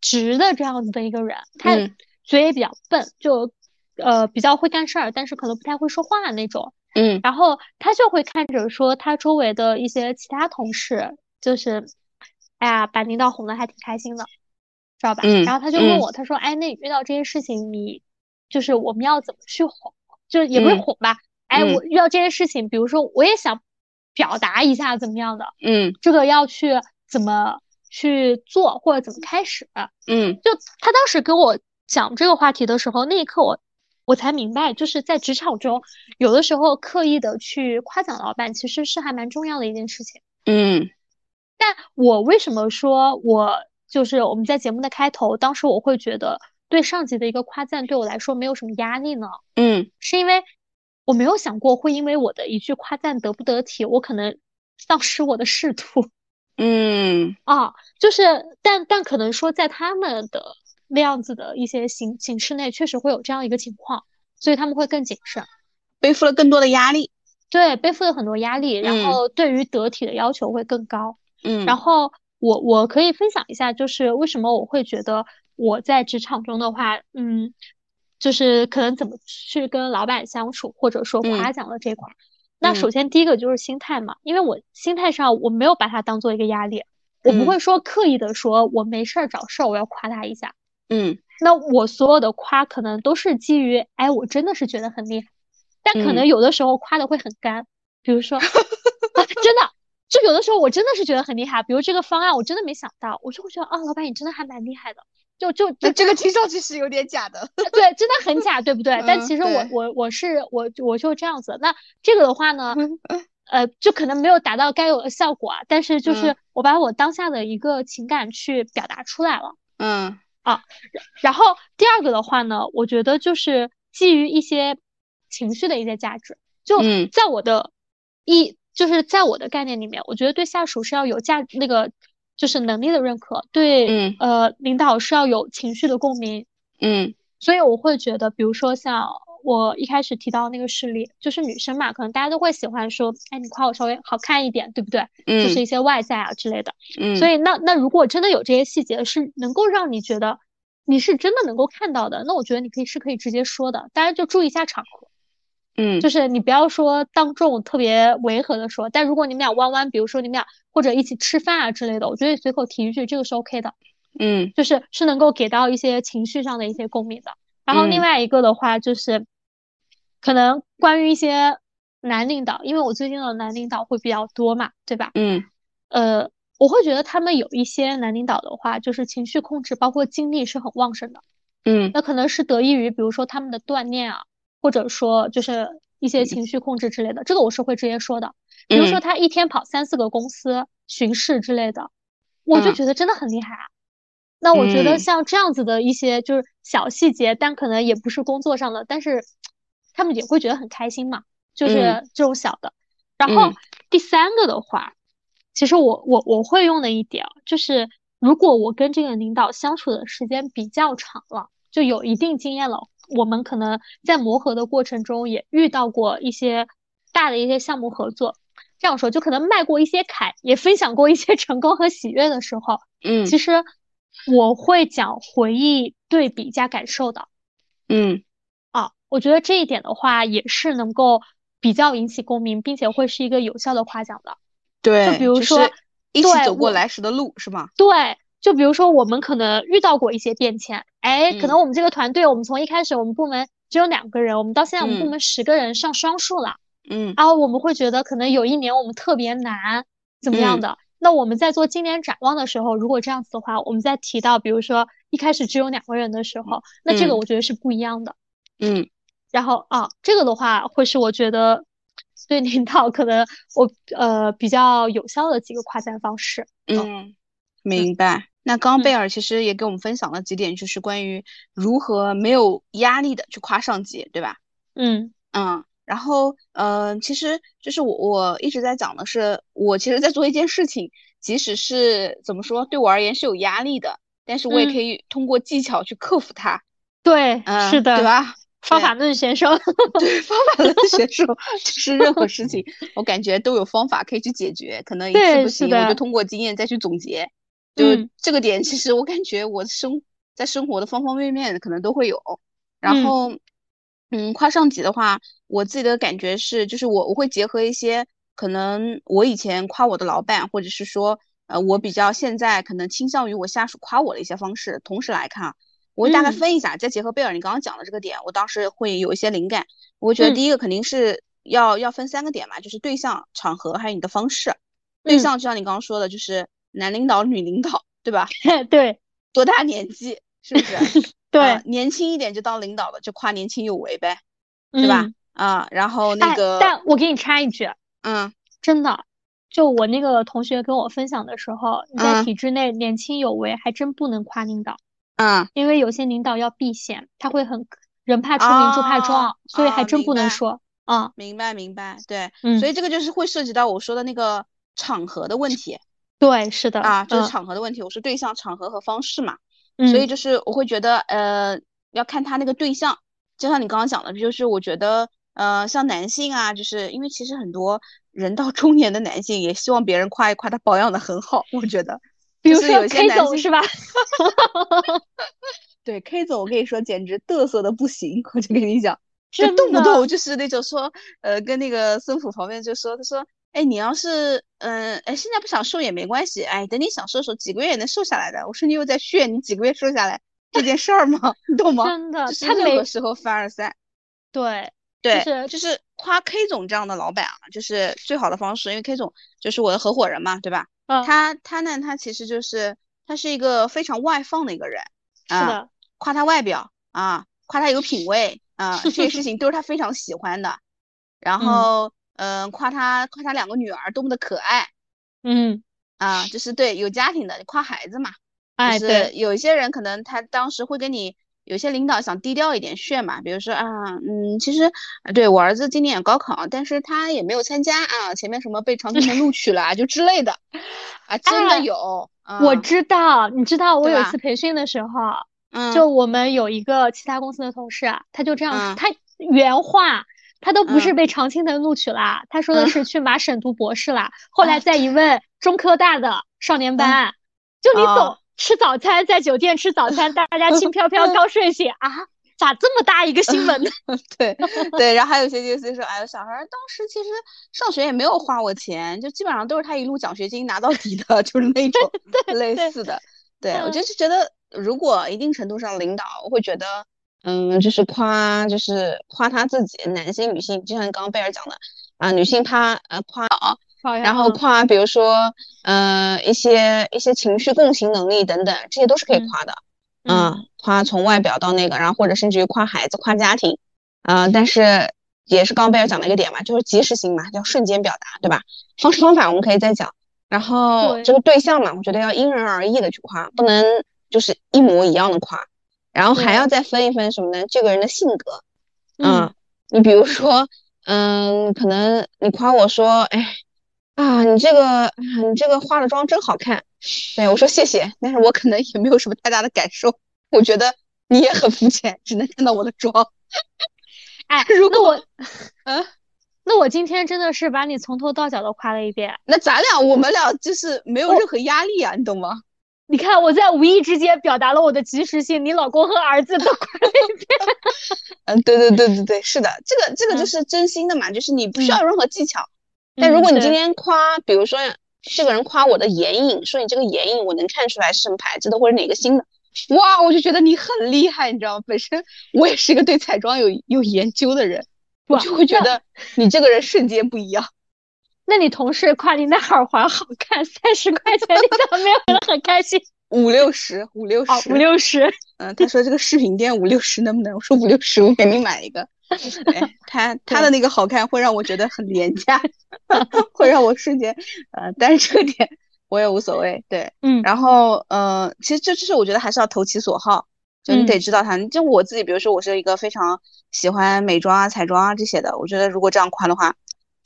直的这样子的一个人，他嘴也比较笨，就。呃，比较会干事儿，但是可能不太会说话那种。嗯，然后他就会看着说他周围的一些其他同事，就是，哎呀，把领导哄得还挺开心的，知道吧？嗯。然后他就问我，他说：“哎，那遇到这些事情，你就是我们要怎么去哄？就是也不是哄吧？哎，我遇到这些事情，比如说我也想表达一下怎么样的？嗯，这个要去怎么去做，或者怎么开始？嗯，就他当时跟我讲这个话题的时候，那一刻我。我才明白，就是在职场中，有的时候刻意的去夸奖老板，其实是还蛮重要的一件事情。嗯，但我为什么说我就是我们在节目的开头，当时我会觉得对上级的一个夸赞对我来说没有什么压力呢？嗯，是因为我没有想过会因为我的一句夸赞得不得体，我可能丧失我的仕途。嗯，啊，就是，但但可能说在他们的。那样子的一些形形式内，确实会有这样一个情况，所以他们会更谨慎，背负了更多的压力。对，背负了很多压力，然后对于得体的要求会更高。嗯，然后我我可以分享一下，就是为什么我会觉得我在职场中的话，嗯，就是可能怎么去跟老板相处，或者说夸奖的这块。那首先第一个就是心态嘛，因为我心态上我没有把它当做一个压力，我不会说刻意的说我没事儿找事儿，我要夸他一下。嗯，那我所有的夸可能都是基于，哎，我真的是觉得很厉害，但可能有的时候夸的会很干，比如说，真的，就有的时候我真的是觉得很厉害，比如这个方案我真的没想到，我就会觉得啊，老板你真的还蛮厉害的，就就就这个听上去是有点假的，对，真的很假，对不对？但其实我我我是我我就这样子，那这个的话呢，呃，就可能没有达到该有的效果啊，但是就是我把我当下的一个情感去表达出来了，嗯。啊，然后第二个的话呢，我觉得就是基于一些情绪的一些价值，就在我的一就是在我的概念里面，我觉得对下属是要有价那个就是能力的认可，对呃领导是要有情绪的共鸣，嗯，所以我会觉得，比如说像。我一开始提到那个事例，就是女生嘛，可能大家都会喜欢说，哎，你夸我稍微好看一点，对不对？嗯，就是一些外在啊之类的。嗯，所以那那如果真的有这些细节是能够让你觉得你是真的能够看到的，那我觉得你可以是可以直接说的，大家就注意一下场合。嗯，就是你不要说当众特别违和的说，但如果你们俩弯弯，比如说你们俩或者一起吃饭啊之类的，我觉得随口提一句这个是 OK 的。嗯，就是是能够给到一些情绪上的一些共鸣的。然后另外一个的话就是。可能关于一些男领导，因为我最近的男领导会比较多嘛，对吧？嗯，呃，我会觉得他们有一些男领导的话，就是情绪控制，包括精力是很旺盛的。嗯，那可能是得益于，比如说他们的锻炼啊，或者说就是一些情绪控制之类的。这个我是会直接说的。比如说他一天跑三四个公司巡视之类的，我就觉得真的很厉害啊。那我觉得像这样子的一些就是小细节，但可能也不是工作上的，但是。他们也会觉得很开心嘛，就是这种小的。然后第三个的话，其实我我我会用的一点就是，如果我跟这个领导相处的时间比较长了，就有一定经验了，我们可能在磨合的过程中也遇到过一些大的一些项目合作。这样说，就可能迈过一些坎，也分享过一些 成功和喜悦的时候，嗯，其实我会讲回忆、对比加感受的，嗯。我觉得这一点的话，也是能够比较引起共鸣，并且会是一个有效的夸奖的。对，就比如说一起走过来时的路，是吗？对，就比如说我们可能遇到过一些变迁，哎，可能我们这个团队，我们从一开始我们部门只有两个人，我们到现在我们部门十个人上双数了。嗯，然后我们会觉得可能有一年我们特别难，怎么样的？那我们在做今年展望的时候，如果这样子的话，我们在提到，比如说一开始只有两个人的时候，那这个我觉得是不一样的。嗯，然后啊，这个的话会是我觉得对领导可能我呃比较有效的几个夸赞方式。嗯，明白。那刚刚贝尔其实也给我们分享了几点，就是关于如何没有压力的去夸上级，对吧？嗯嗯。然后，嗯，其实就是我我一直在讲的是，我其实在做一件事情，即使是怎么说，对我而言是有压力的，但是我也可以通过技巧去克服它。对，是的，对吧？方法论选手，对，方法论选手，就是任何事情，我感觉都有方法可以去解决。可能一次不行，我就通过经验再去总结。就这个点，其实我感觉我生在生活的方方面面可能都会有。然后。嗯，夸上级的话，我自己的感觉是，就是我我会结合一些可能我以前夸我的老板，或者是说，呃，我比较现在可能倾向于我下属夸我的一些方式，同时来看啊，我会大概分一下，再结合贝尔你刚刚讲的这个点，我当时会有一些灵感。我觉得第一个肯定是要要分三个点嘛，就是对象、场合还有你的方式。对象就像你刚刚说的，就是男领导、女领导，对吧？对，多大年纪，是不是？对，年轻一点就当领导了，就夸年轻有为呗，对吧？啊，然后那个，但我给你插一句，嗯，真的，就我那个同学跟我分享的时候，你在体制内年轻有为，还真不能夸领导，嗯，因为有些领导要避嫌，他会很人怕出名猪怕壮，所以还真不能说，啊，明白明白，对，所以这个就是会涉及到我说的那个场合的问题，对，是的，啊，就是场合的问题，我说对象、场合和方式嘛。所以就是我会觉得，呃，要看他那个对象，就像你刚刚讲的，就是我觉得，呃，像男性啊，就是因为其实很多人到中年的男性也希望别人夸一夸他保养的很好，我觉得，比如说 K 总是吧？对 K 总，我跟你说简直嘚瑟的不行，我就跟你讲，就动不动就是那种说，呃，跟那个孙府旁边就说，他说。哎，你要是嗯，哎，现在不想瘦也没关系，哎，等你想瘦的时候，几个月也能瘦下来的。我说你又在炫，你几个月瘦下来这件事儿吗？你懂吗？真的，他任何时候凡尔赛。对对，是就是夸 K 总这样的老板啊，就是最好的方式，因为 K 总就是我的合伙人嘛，对吧？嗯。他他呢，他其实就是他是一个非常外放的一个人。是的。夸他外表啊，夸他有品位啊，这些事情都是他非常喜欢的。然后。嗯，夸他夸他两个女儿多么的可爱，嗯啊，就是对有家庭的夸孩子嘛，哎，对，有一些人可能他当时会跟你有些领导想低调一点炫嘛，比如说啊，嗯，其实对我儿子今年也高考，但是他也没有参加啊，前面什么被长春藤录取了就之类的，啊，真的有，我知道，你知道我有一次培训的时候，嗯，就我们有一个其他公司的同事，他就这样，他原话。他都不是被常青藤录取了，他说的是去麻省读博士了。后来再一问，中科大的少年班，就你懂，吃早餐在酒店吃早餐，大家轻飘飘 刚睡醒啊，咋这么大一个新闻呢？对对，然后还有些就是说，哎，小孩当时其实上学也没有花我钱，就基本上都是他一路奖学金拿到底的，就是那种类似的。对我就是觉得，如果一定程度上领导，会觉得。嗯，就是夸，就是夸他自己，男性、女性，就像刚刚贝尔讲的啊，女性她呃夸好，然后夸，比如说呃一些一些情绪共情能力等等，这些都是可以夸的，嗯，夸从外表到那个，然后或者甚至于夸孩子、夸家庭，啊，但是也是刚刚贝尔讲的一个点嘛，就是及时性嘛，叫瞬间表达，对吧？方式方法我们可以再讲，然后这个对象嘛，我觉得要因人而异的去夸，不能就是一模一样的夸。然后还要再分一分什么呢？这个人的性格，嗯，你比如说，嗯，可能你夸我说，哎，啊，你这个，你这个化了妆真好看，对我说谢谢，但是我可能也没有什么太大的感受，我觉得你也很肤浅，只能看到我的妆。哎，如果我，嗯，那我今天真的是把你从头到脚都夸了一遍，那咱俩我们俩就是没有任何压力啊，你懂吗？你看，我在无意之间表达了我的及时性，你老公和儿子都夸了一遍。嗯，对对对对对，是的，这个这个就是真心的嘛，就是你不需要任何技巧。但如果你今天夸，比如说这个人夸我的眼影，说你这个眼影我能看出来是什么牌子的或者哪个新的，哇，我就觉得你很厉害，你知道吗？本身我也是一个对彩妆有有研究的人，我就会觉得你这个人瞬间不一样。那你同事夸你那耳环好看，三十块钱，你怎么没有觉得很开心？五六十，五六十，五六十。嗯，他说这个饰品店五六十能不能？我说五六十，我给你买一个。他他的那个好看会让我觉得很廉价，会让我瞬间呃，但是这个点我也无所谓。对，嗯，然后呃，其实这就是我觉得还是要投其所好，就你得知道他。就我自己，比如说我是一个非常喜欢美妆啊、彩妆啊这些的，我觉得如果这样夸的话。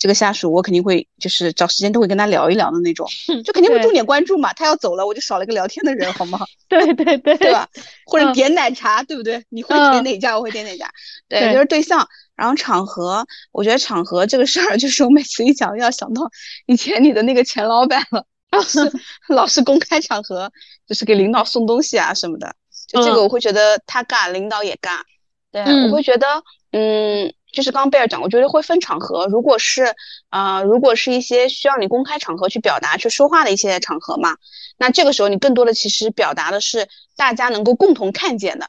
这个下属我肯定会就是找时间都会跟他聊一聊的那种，就肯定会重点关注嘛。他要走了，我就少了一个聊天的人，好吗？对对对，对吧？或者点奶茶，对不对？你会点哪家？我会点哪家？对，就是对象。然后场合，我觉得场合这个事儿，就是我每次一讲，要想到以前你的那个前老板了，老是老是公开场合，就是给领导送东西啊什么的，就这个我会觉得他尬，领导也尬。对，我会觉得，嗯。就是刚刚贝尔讲，我觉得会分场合。如果是，呃，如果是一些需要你公开场合去表达、去说话的一些场合嘛，那这个时候你更多的其实表达的是大家能够共同看见的，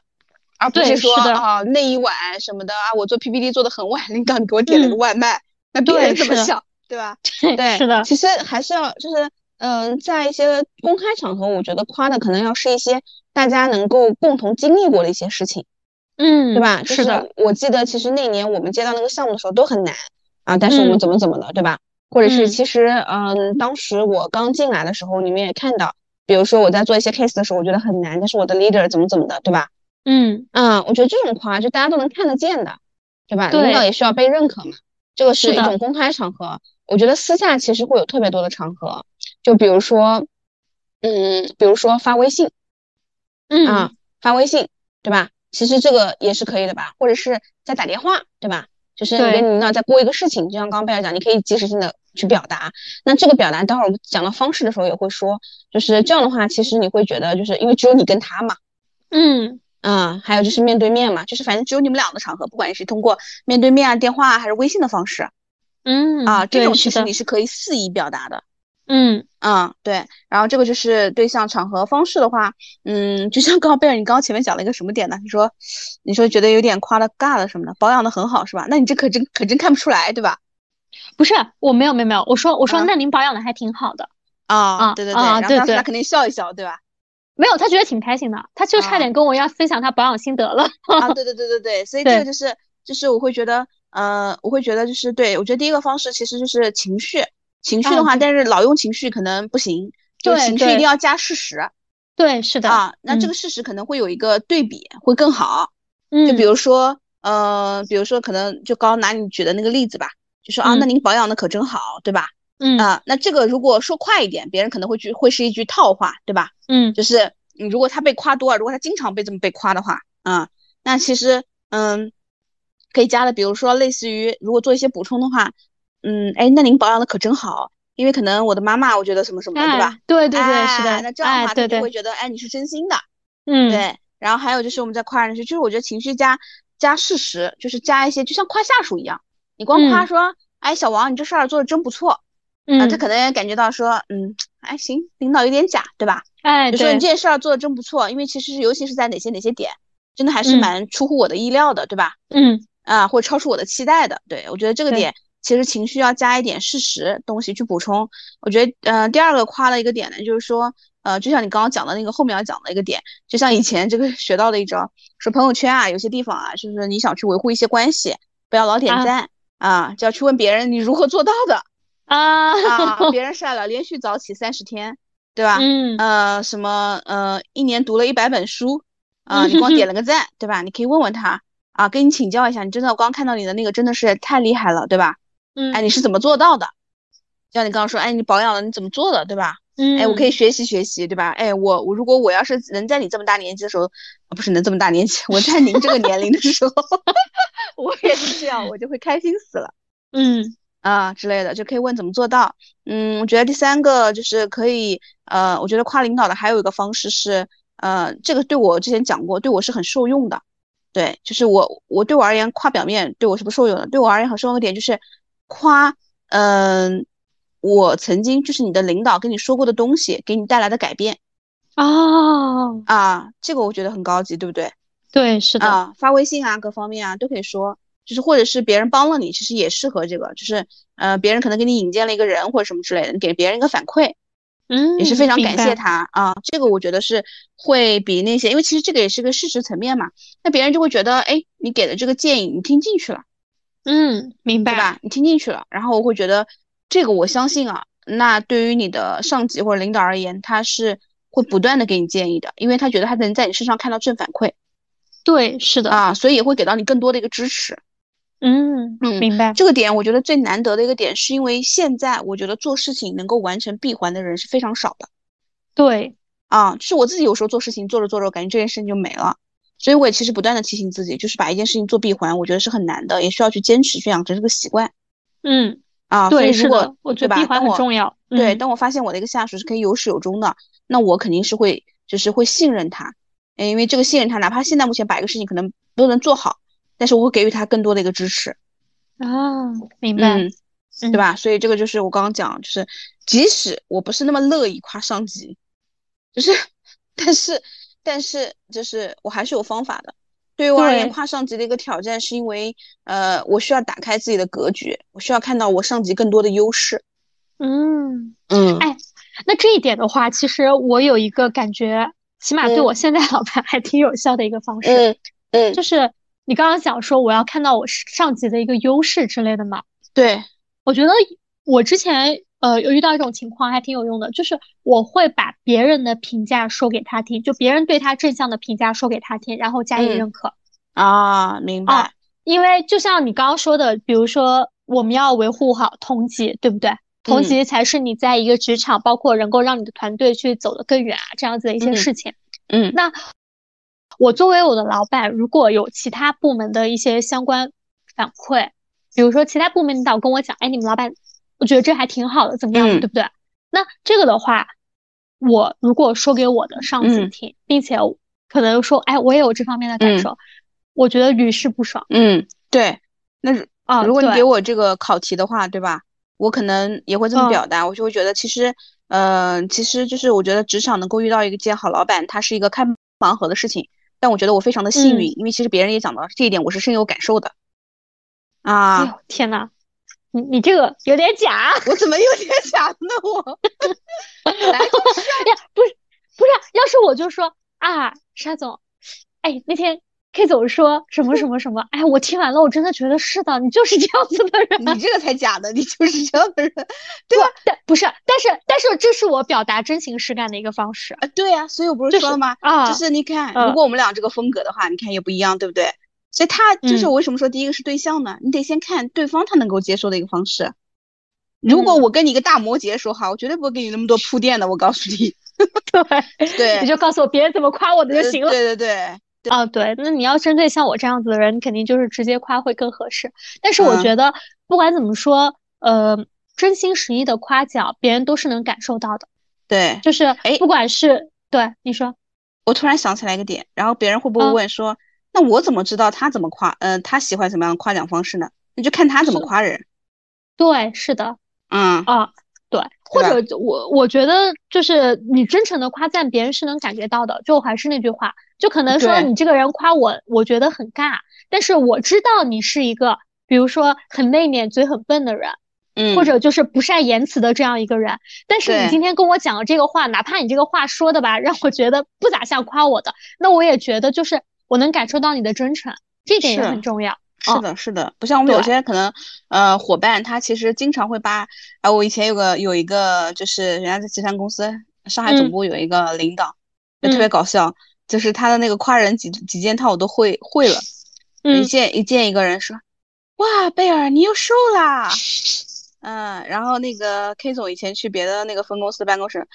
而不是说啊那一晚什么的啊，我做 PPT 做的很晚，领导你给我点了个外卖，那别人怎么想，对吧？对，是的。其实还是要就是，嗯，在一些公开场合，我觉得夸的可能要是一些大家能够共同经历过的一些事情。嗯，对吧？是的，我记得其实那年我们接到那个项目的时候都很难啊，但是我们怎么怎么了，对吧？或者是其实，嗯，当时我刚进来的时候，你们也看到，比如说我在做一些 case 的时候，我觉得很难，但是我的 leader 怎么怎么的，对吧？嗯嗯，我觉得这种夸就大家都能看得见的，对吧？领导也需要被认可嘛，这个是一种公开场合。我觉得私下其实会有特别多的场合，就比如说，嗯，比如说发微信，嗯啊，发微信，对吧？其实这个也是可以的吧，或者是在打电话，对吧？就是你跟领导在过一个事情，就像刚刚贝尔讲，你可以及时性的去表达。那这个表达，待会儿我们讲到方式的时候也会说，就是这样的话，其实你会觉得，就是因为只有你跟他嘛，嗯嗯，还有就是面对面嘛，就是反正只有你们俩的场合，不管是通过面对面啊、电话啊还是微信的方式，嗯啊，这种其实你是可以肆意表达的。嗯嗯，对，然后这个就是对象场合方式的话，嗯，就像刚刚贝尔，你刚刚前面讲了一个什么点呢？你说，你说觉得有点夸的尬了什么的，保养的很好是吧？那你这可真可真看不出来，对吧？不是，我没有没有没有，我说我说那您保养的还挺好的啊啊，对对对，然后他肯定笑一笑，对吧？没有，他觉得挺开心的，他就差点跟我要分享他保养心得了啊，对对对对对，所以这个就是就是我会觉得，呃，我会觉得就是对我觉得第一个方式其实就是情绪。情绪的话，但是老用情绪可能不行，就情绪一定要加事实。对，是的啊，那这个事实可能会有一个对比，会更好。嗯，就比如说，呃，比如说可能就刚拿你举的那个例子吧，就说啊，那您保养的可真好，对吧？嗯啊，那这个如果说快一点，别人可能会句会是一句套话，对吧？嗯，就是你如果他被夸多了，如果他经常被这么被夸的话，啊，那其实嗯，可以加的，比如说类似于如果做一些补充的话。嗯，哎，那您保养的可真好，因为可能我的妈妈，我觉得什么什么，对吧？对对对，是的。那这样的话，他就会觉得，哎，你是真心的。嗯，对。然后还有就是我们在夸人时，就是我觉得情绪加加事实，就是加一些，就像夸下属一样。你光夸说，哎，小王，你这事儿做的真不错。嗯。他可能也感觉到说，嗯，哎行，领导有点假，对吧？哎，就说你这件事儿做的真不错，因为其实是尤其是在哪些哪些点，真的还是蛮出乎我的意料的，对吧？嗯。啊，或超出我的期待的，对我觉得这个点。其实情绪要加一点事实东西去补充，我觉得，嗯，第二个夸的一个点呢，就是说，呃，就像你刚刚讲的那个后面要讲的一个点，就像以前这个 学到的一招，说朋友圈啊，有些地方啊，就是你想去维护一些关系，不要老点赞啊，就要去问别人你如何做到的啊 啊，别人晒了连续早起三十天，对吧？嗯，呃，什么呃，一年读了一百本书啊，你光点了个赞，对吧？你可以问问他啊，跟你请教一下，你真的我刚看到你的那个真的是太厉害了，对吧？嗯，哎，你是怎么做到的？像你刚刚说，哎，你保养了，你怎么做的，对吧？嗯，哎，我可以学习学习，对吧？哎，我我如果我要是能在你这么大年纪的时候，不是能这么大年纪，我在您这个年龄的时候，我也是这样，我就会开心死了。嗯啊之类的，就可以问怎么做到。嗯，我觉得第三个就是可以，呃，我觉得夸领导的还有一个方式是，呃，这个对我之前讲过，对我是很受用的。对，就是我我对我而言，夸表面对我是不受用的。对我而言很受用的点就是。夸，嗯，我曾经就是你的领导跟你说过的东西，给你带来的改变，哦，啊，这个我觉得很高级，对不对？对，是的，啊，发微信啊，各方面啊都可以说，就是或者是别人帮了你，其实也适合这个，就是呃别人可能给你引荐了一个人或者什么之类的，你给别人一个反馈，嗯，也是非常感谢他啊。这个我觉得是会比那些，因为其实这个也是个事实层面嘛，那别人就会觉得，哎，你给的这个建议你听进去了，嗯，明白，对吧？你听进去了，然后我会觉得这个我相信啊，那对于你的上级或者领导而言，他是会不断的给你建议的，因为他觉得他能在你身上看到正反馈。对，是的啊，所以也会给到你更多的一个支持。嗯嗯，明白。这个点我觉得最难得的一个点，是因为现在我觉得做事情能够完成闭环的人是非常少的。对，啊，就是我自己有时候做事情做着做着，感觉这件事情就没了。所以我也其实不断的提醒自己，就是把一件事情做闭环，我觉得是很难的，也需要去坚持去养成这个习惯。嗯，啊，对，是的，我觉得闭环很重要。对，当我发现我的一个下属是可以有始有终的，那我肯定是会就是会信任他。因为这个信任他，哪怕现在目前把一个事情可能都能做好，但是我会给予他更多的一个支持。啊，明白，嗯对吧？所以这个就是我刚刚讲，就是即使我不是那么乐意夸上级，就是，但是，但是，就是我还是有方法的。对于我而言，跨上级的一个挑战，是因为，呃，我需要打开自己的格局，我需要看到我上级更多的优势。嗯嗯，哎，那这一点的话，其实我有一个感觉。起码对我现在老板还挺有效的一个方式，嗯嗯，就是你刚刚讲说我要看到我上级的一个优势之类的嘛。对，我觉得我之前呃有遇到一种情况还挺有用的，就是我会把别人的评价说给他听，就别人对他正向的评价说给他听，然后加以认可。啊，明白。因为就像你刚刚说的，比如说我们要维护好同级，对不对？同级才是你在一个职场，包括能够让你的团队去走得更远啊，这样子的一些事情。嗯，那我作为我的老板，如果有其他部门的一些相关反馈，比如说其他部门领导跟我讲，哎，你们老板，我觉得这还挺好的，怎么样的，对不对？那这个的话，我如果说给我的上司听，并且可能说，哎，我也有这方面的感受，我觉得屡试不爽。嗯，对。那啊，如果你给我这个考题的话，对吧？我可能也会这么表达，我就会觉得其实，呃，其实就是我觉得职场能够遇到一个见好老板，他是一个开盲盒的事情。但我觉得我非常的幸运，因为其实别人也讲到这一点，我是深有感受的。啊，天呐，你你这个有点假，我怎么有点假呢？我 来就是，呀，不是不是，要是我就说啊，沙总，哎，那天。K 总说什么什么什么？哎，我听完了，我真的觉得是的，你就是这样子的人。你这个才假的，你就是这样的人，对吧？但不是，但是但是这是我表达真情实感的一个方式啊。对呀，所以我不是说了吗？啊，就是你看，如果我们俩这个风格的话，你看也不一样，对不对？所以他就是我为什么说第一个是对象呢？你得先看对方他能够接受的一个方式。如果我跟你一个大摩羯说哈，我绝对不会给你那么多铺垫的，我告诉你。对对，你就告诉我别人怎么夸我的就行了。对对对。哦，对，那你要针对像我这样子的人，你肯定就是直接夸会更合适。但是我觉得不管怎么说，呃，真心实意的夸奖，别人都是能感受到的。对，就是哎，不管是对你说，我突然想起来一个点，然后别人会不会问说，那我怎么知道他怎么夸？呃，他喜欢什么样的夸奖方式呢？那就看他怎么夸人。对，是的。嗯啊。对，或者我我觉得就是你真诚的夸赞别人是能感觉到的，就还是那句话，就可能说你这个人夸我，我觉得很尬，但是我知道你是一个，比如说很内敛、嘴很笨的人，嗯，或者就是不善言辞的这样一个人，但是你今天跟我讲了这个话，哪怕你这个话说的吧，让我觉得不咋像夸我的，那我也觉得就是我能感受到你的真诚，这点也很重要。是的，是的，不像我们有些可能，呃，伙伴他其实经常会把，啊，我以前有个有一个就是人家在集团公司上海总部有一个领导，就特别搞笑，就是他的那个夸人几几件套我都会会了，一见一见一个人说，哇，贝尔你又瘦啦，嗯，然后那个 K 总以前去别的那个分公司办公室，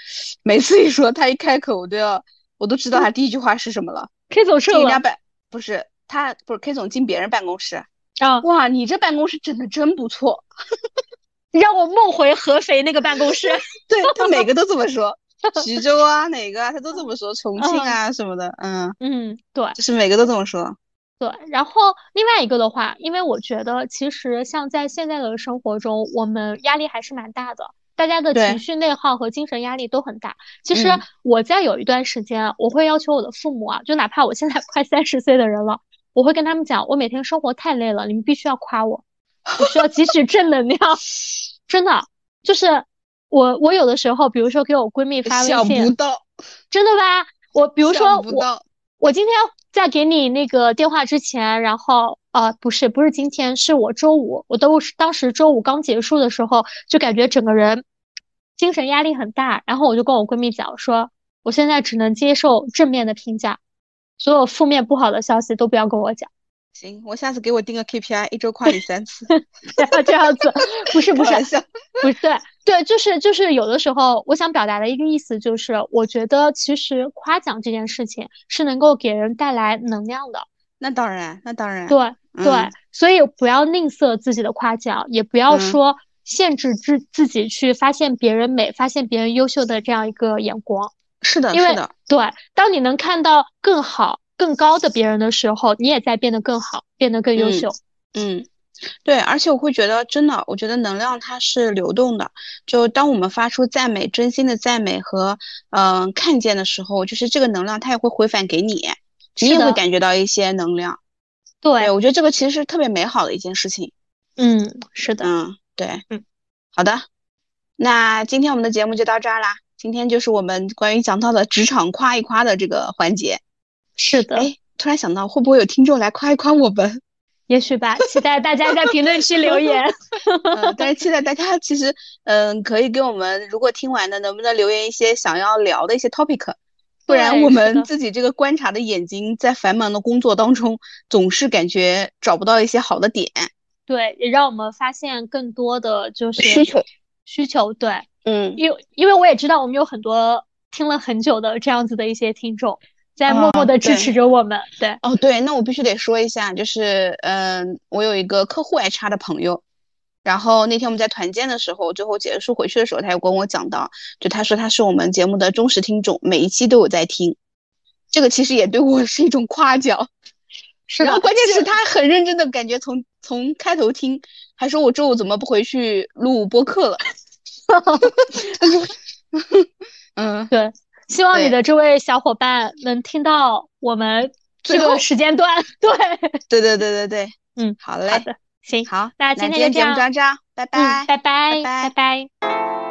每次一说他一开口我都要我都知道他第一句话是什么了，K 总瘦了，不是。他不是 K 总进别人办公室啊！哇，你这办公室整的真不错，让我梦回合肥那个办公室。对他每个都这么说，徐州啊哪个啊他都这么说，重庆啊什么的，嗯嗯，对，就是每个都这么说。对，然后另外一个的话，因为我觉得其实像在现在的生活中，我们压力还是蛮大的，大家的情绪内耗和精神压力都很大。其实我在有一段时间，我会要求我的父母啊，就哪怕我现在快三十岁的人了。我会跟他们讲，我每天生活太累了，你们必须要夸我，我需要汲取正能量。真的，就是我我有的时候，比如说给我闺蜜发微信，想不到，真的吧？我比如说我我今天在给你那个电话之前，然后呃不是不是今天，是我周五，我都是当时周五刚结束的时候，就感觉整个人精神压力很大，然后我就跟我闺蜜讲说，我现在只能接受正面的评价。所有负面不好的消息都不要跟我讲。行，我下次给我定个 KPI，一周夸你三次。这样子，不是不是 不是对对，就是就是有的时候，我想表达的一个意思就是，我觉得其实夸奖这件事情是能够给人带来能量的。那当然，那当然。对对，所以不要吝啬自己的夸奖，也不要说限制自自己去发现别人美、发现别人优秀的这样一个眼光。是的，是的，对。当你能看到更好、更高的别人的时候，你也在变得更好，变得更优秀。嗯，对。而且我会觉得，真的，我觉得能量它是流动的。就当我们发出赞美、真心的赞美和嗯看见的时候，就是这个能量它也会回返给你，你也会感觉到一些能量。对，我觉得这个其实是特别美好的一件事情。嗯，是的。嗯，对。嗯，好的。那今天我们的节目就到这儿啦。今天就是我们关于讲到的职场夸一夸的这个环节，是的。哎，突然想到，会不会有听众来夸一夸我们？也许吧，期待大家在评论区留言。但是期待大家其实，嗯，可以给我们，如果听完的，能不能留言一些想要聊的一些 topic？不然我们自己这个观察的眼睛，在繁忙的工作当中，总是感觉找不到一些好的点。对，也让我们发现更多的就是需求，需求，对。嗯，因为因为我也知道我们有很多听了很久的这样子的一些听众，在默默的支持着我们。对，哦对，那我必须得说一下，就是嗯，我有一个客户 HR 的朋友，然后那天我们在团建的时候，最后结束回去的时候，他又跟我讲到，就他说他是我们节目的忠实听众，每一期都有在听，这个其实也对我是一种夸奖。是然后关键是他很认真的感觉，从从开头听，还说我周五怎么不回去录播客了。嗯，对，希望你的这位小伙伴能听到我们这个时间段。对，对对对对对，嗯，好嘞，好的，行，好，那今天就这样，拜拜，拜拜，拜拜，拜拜。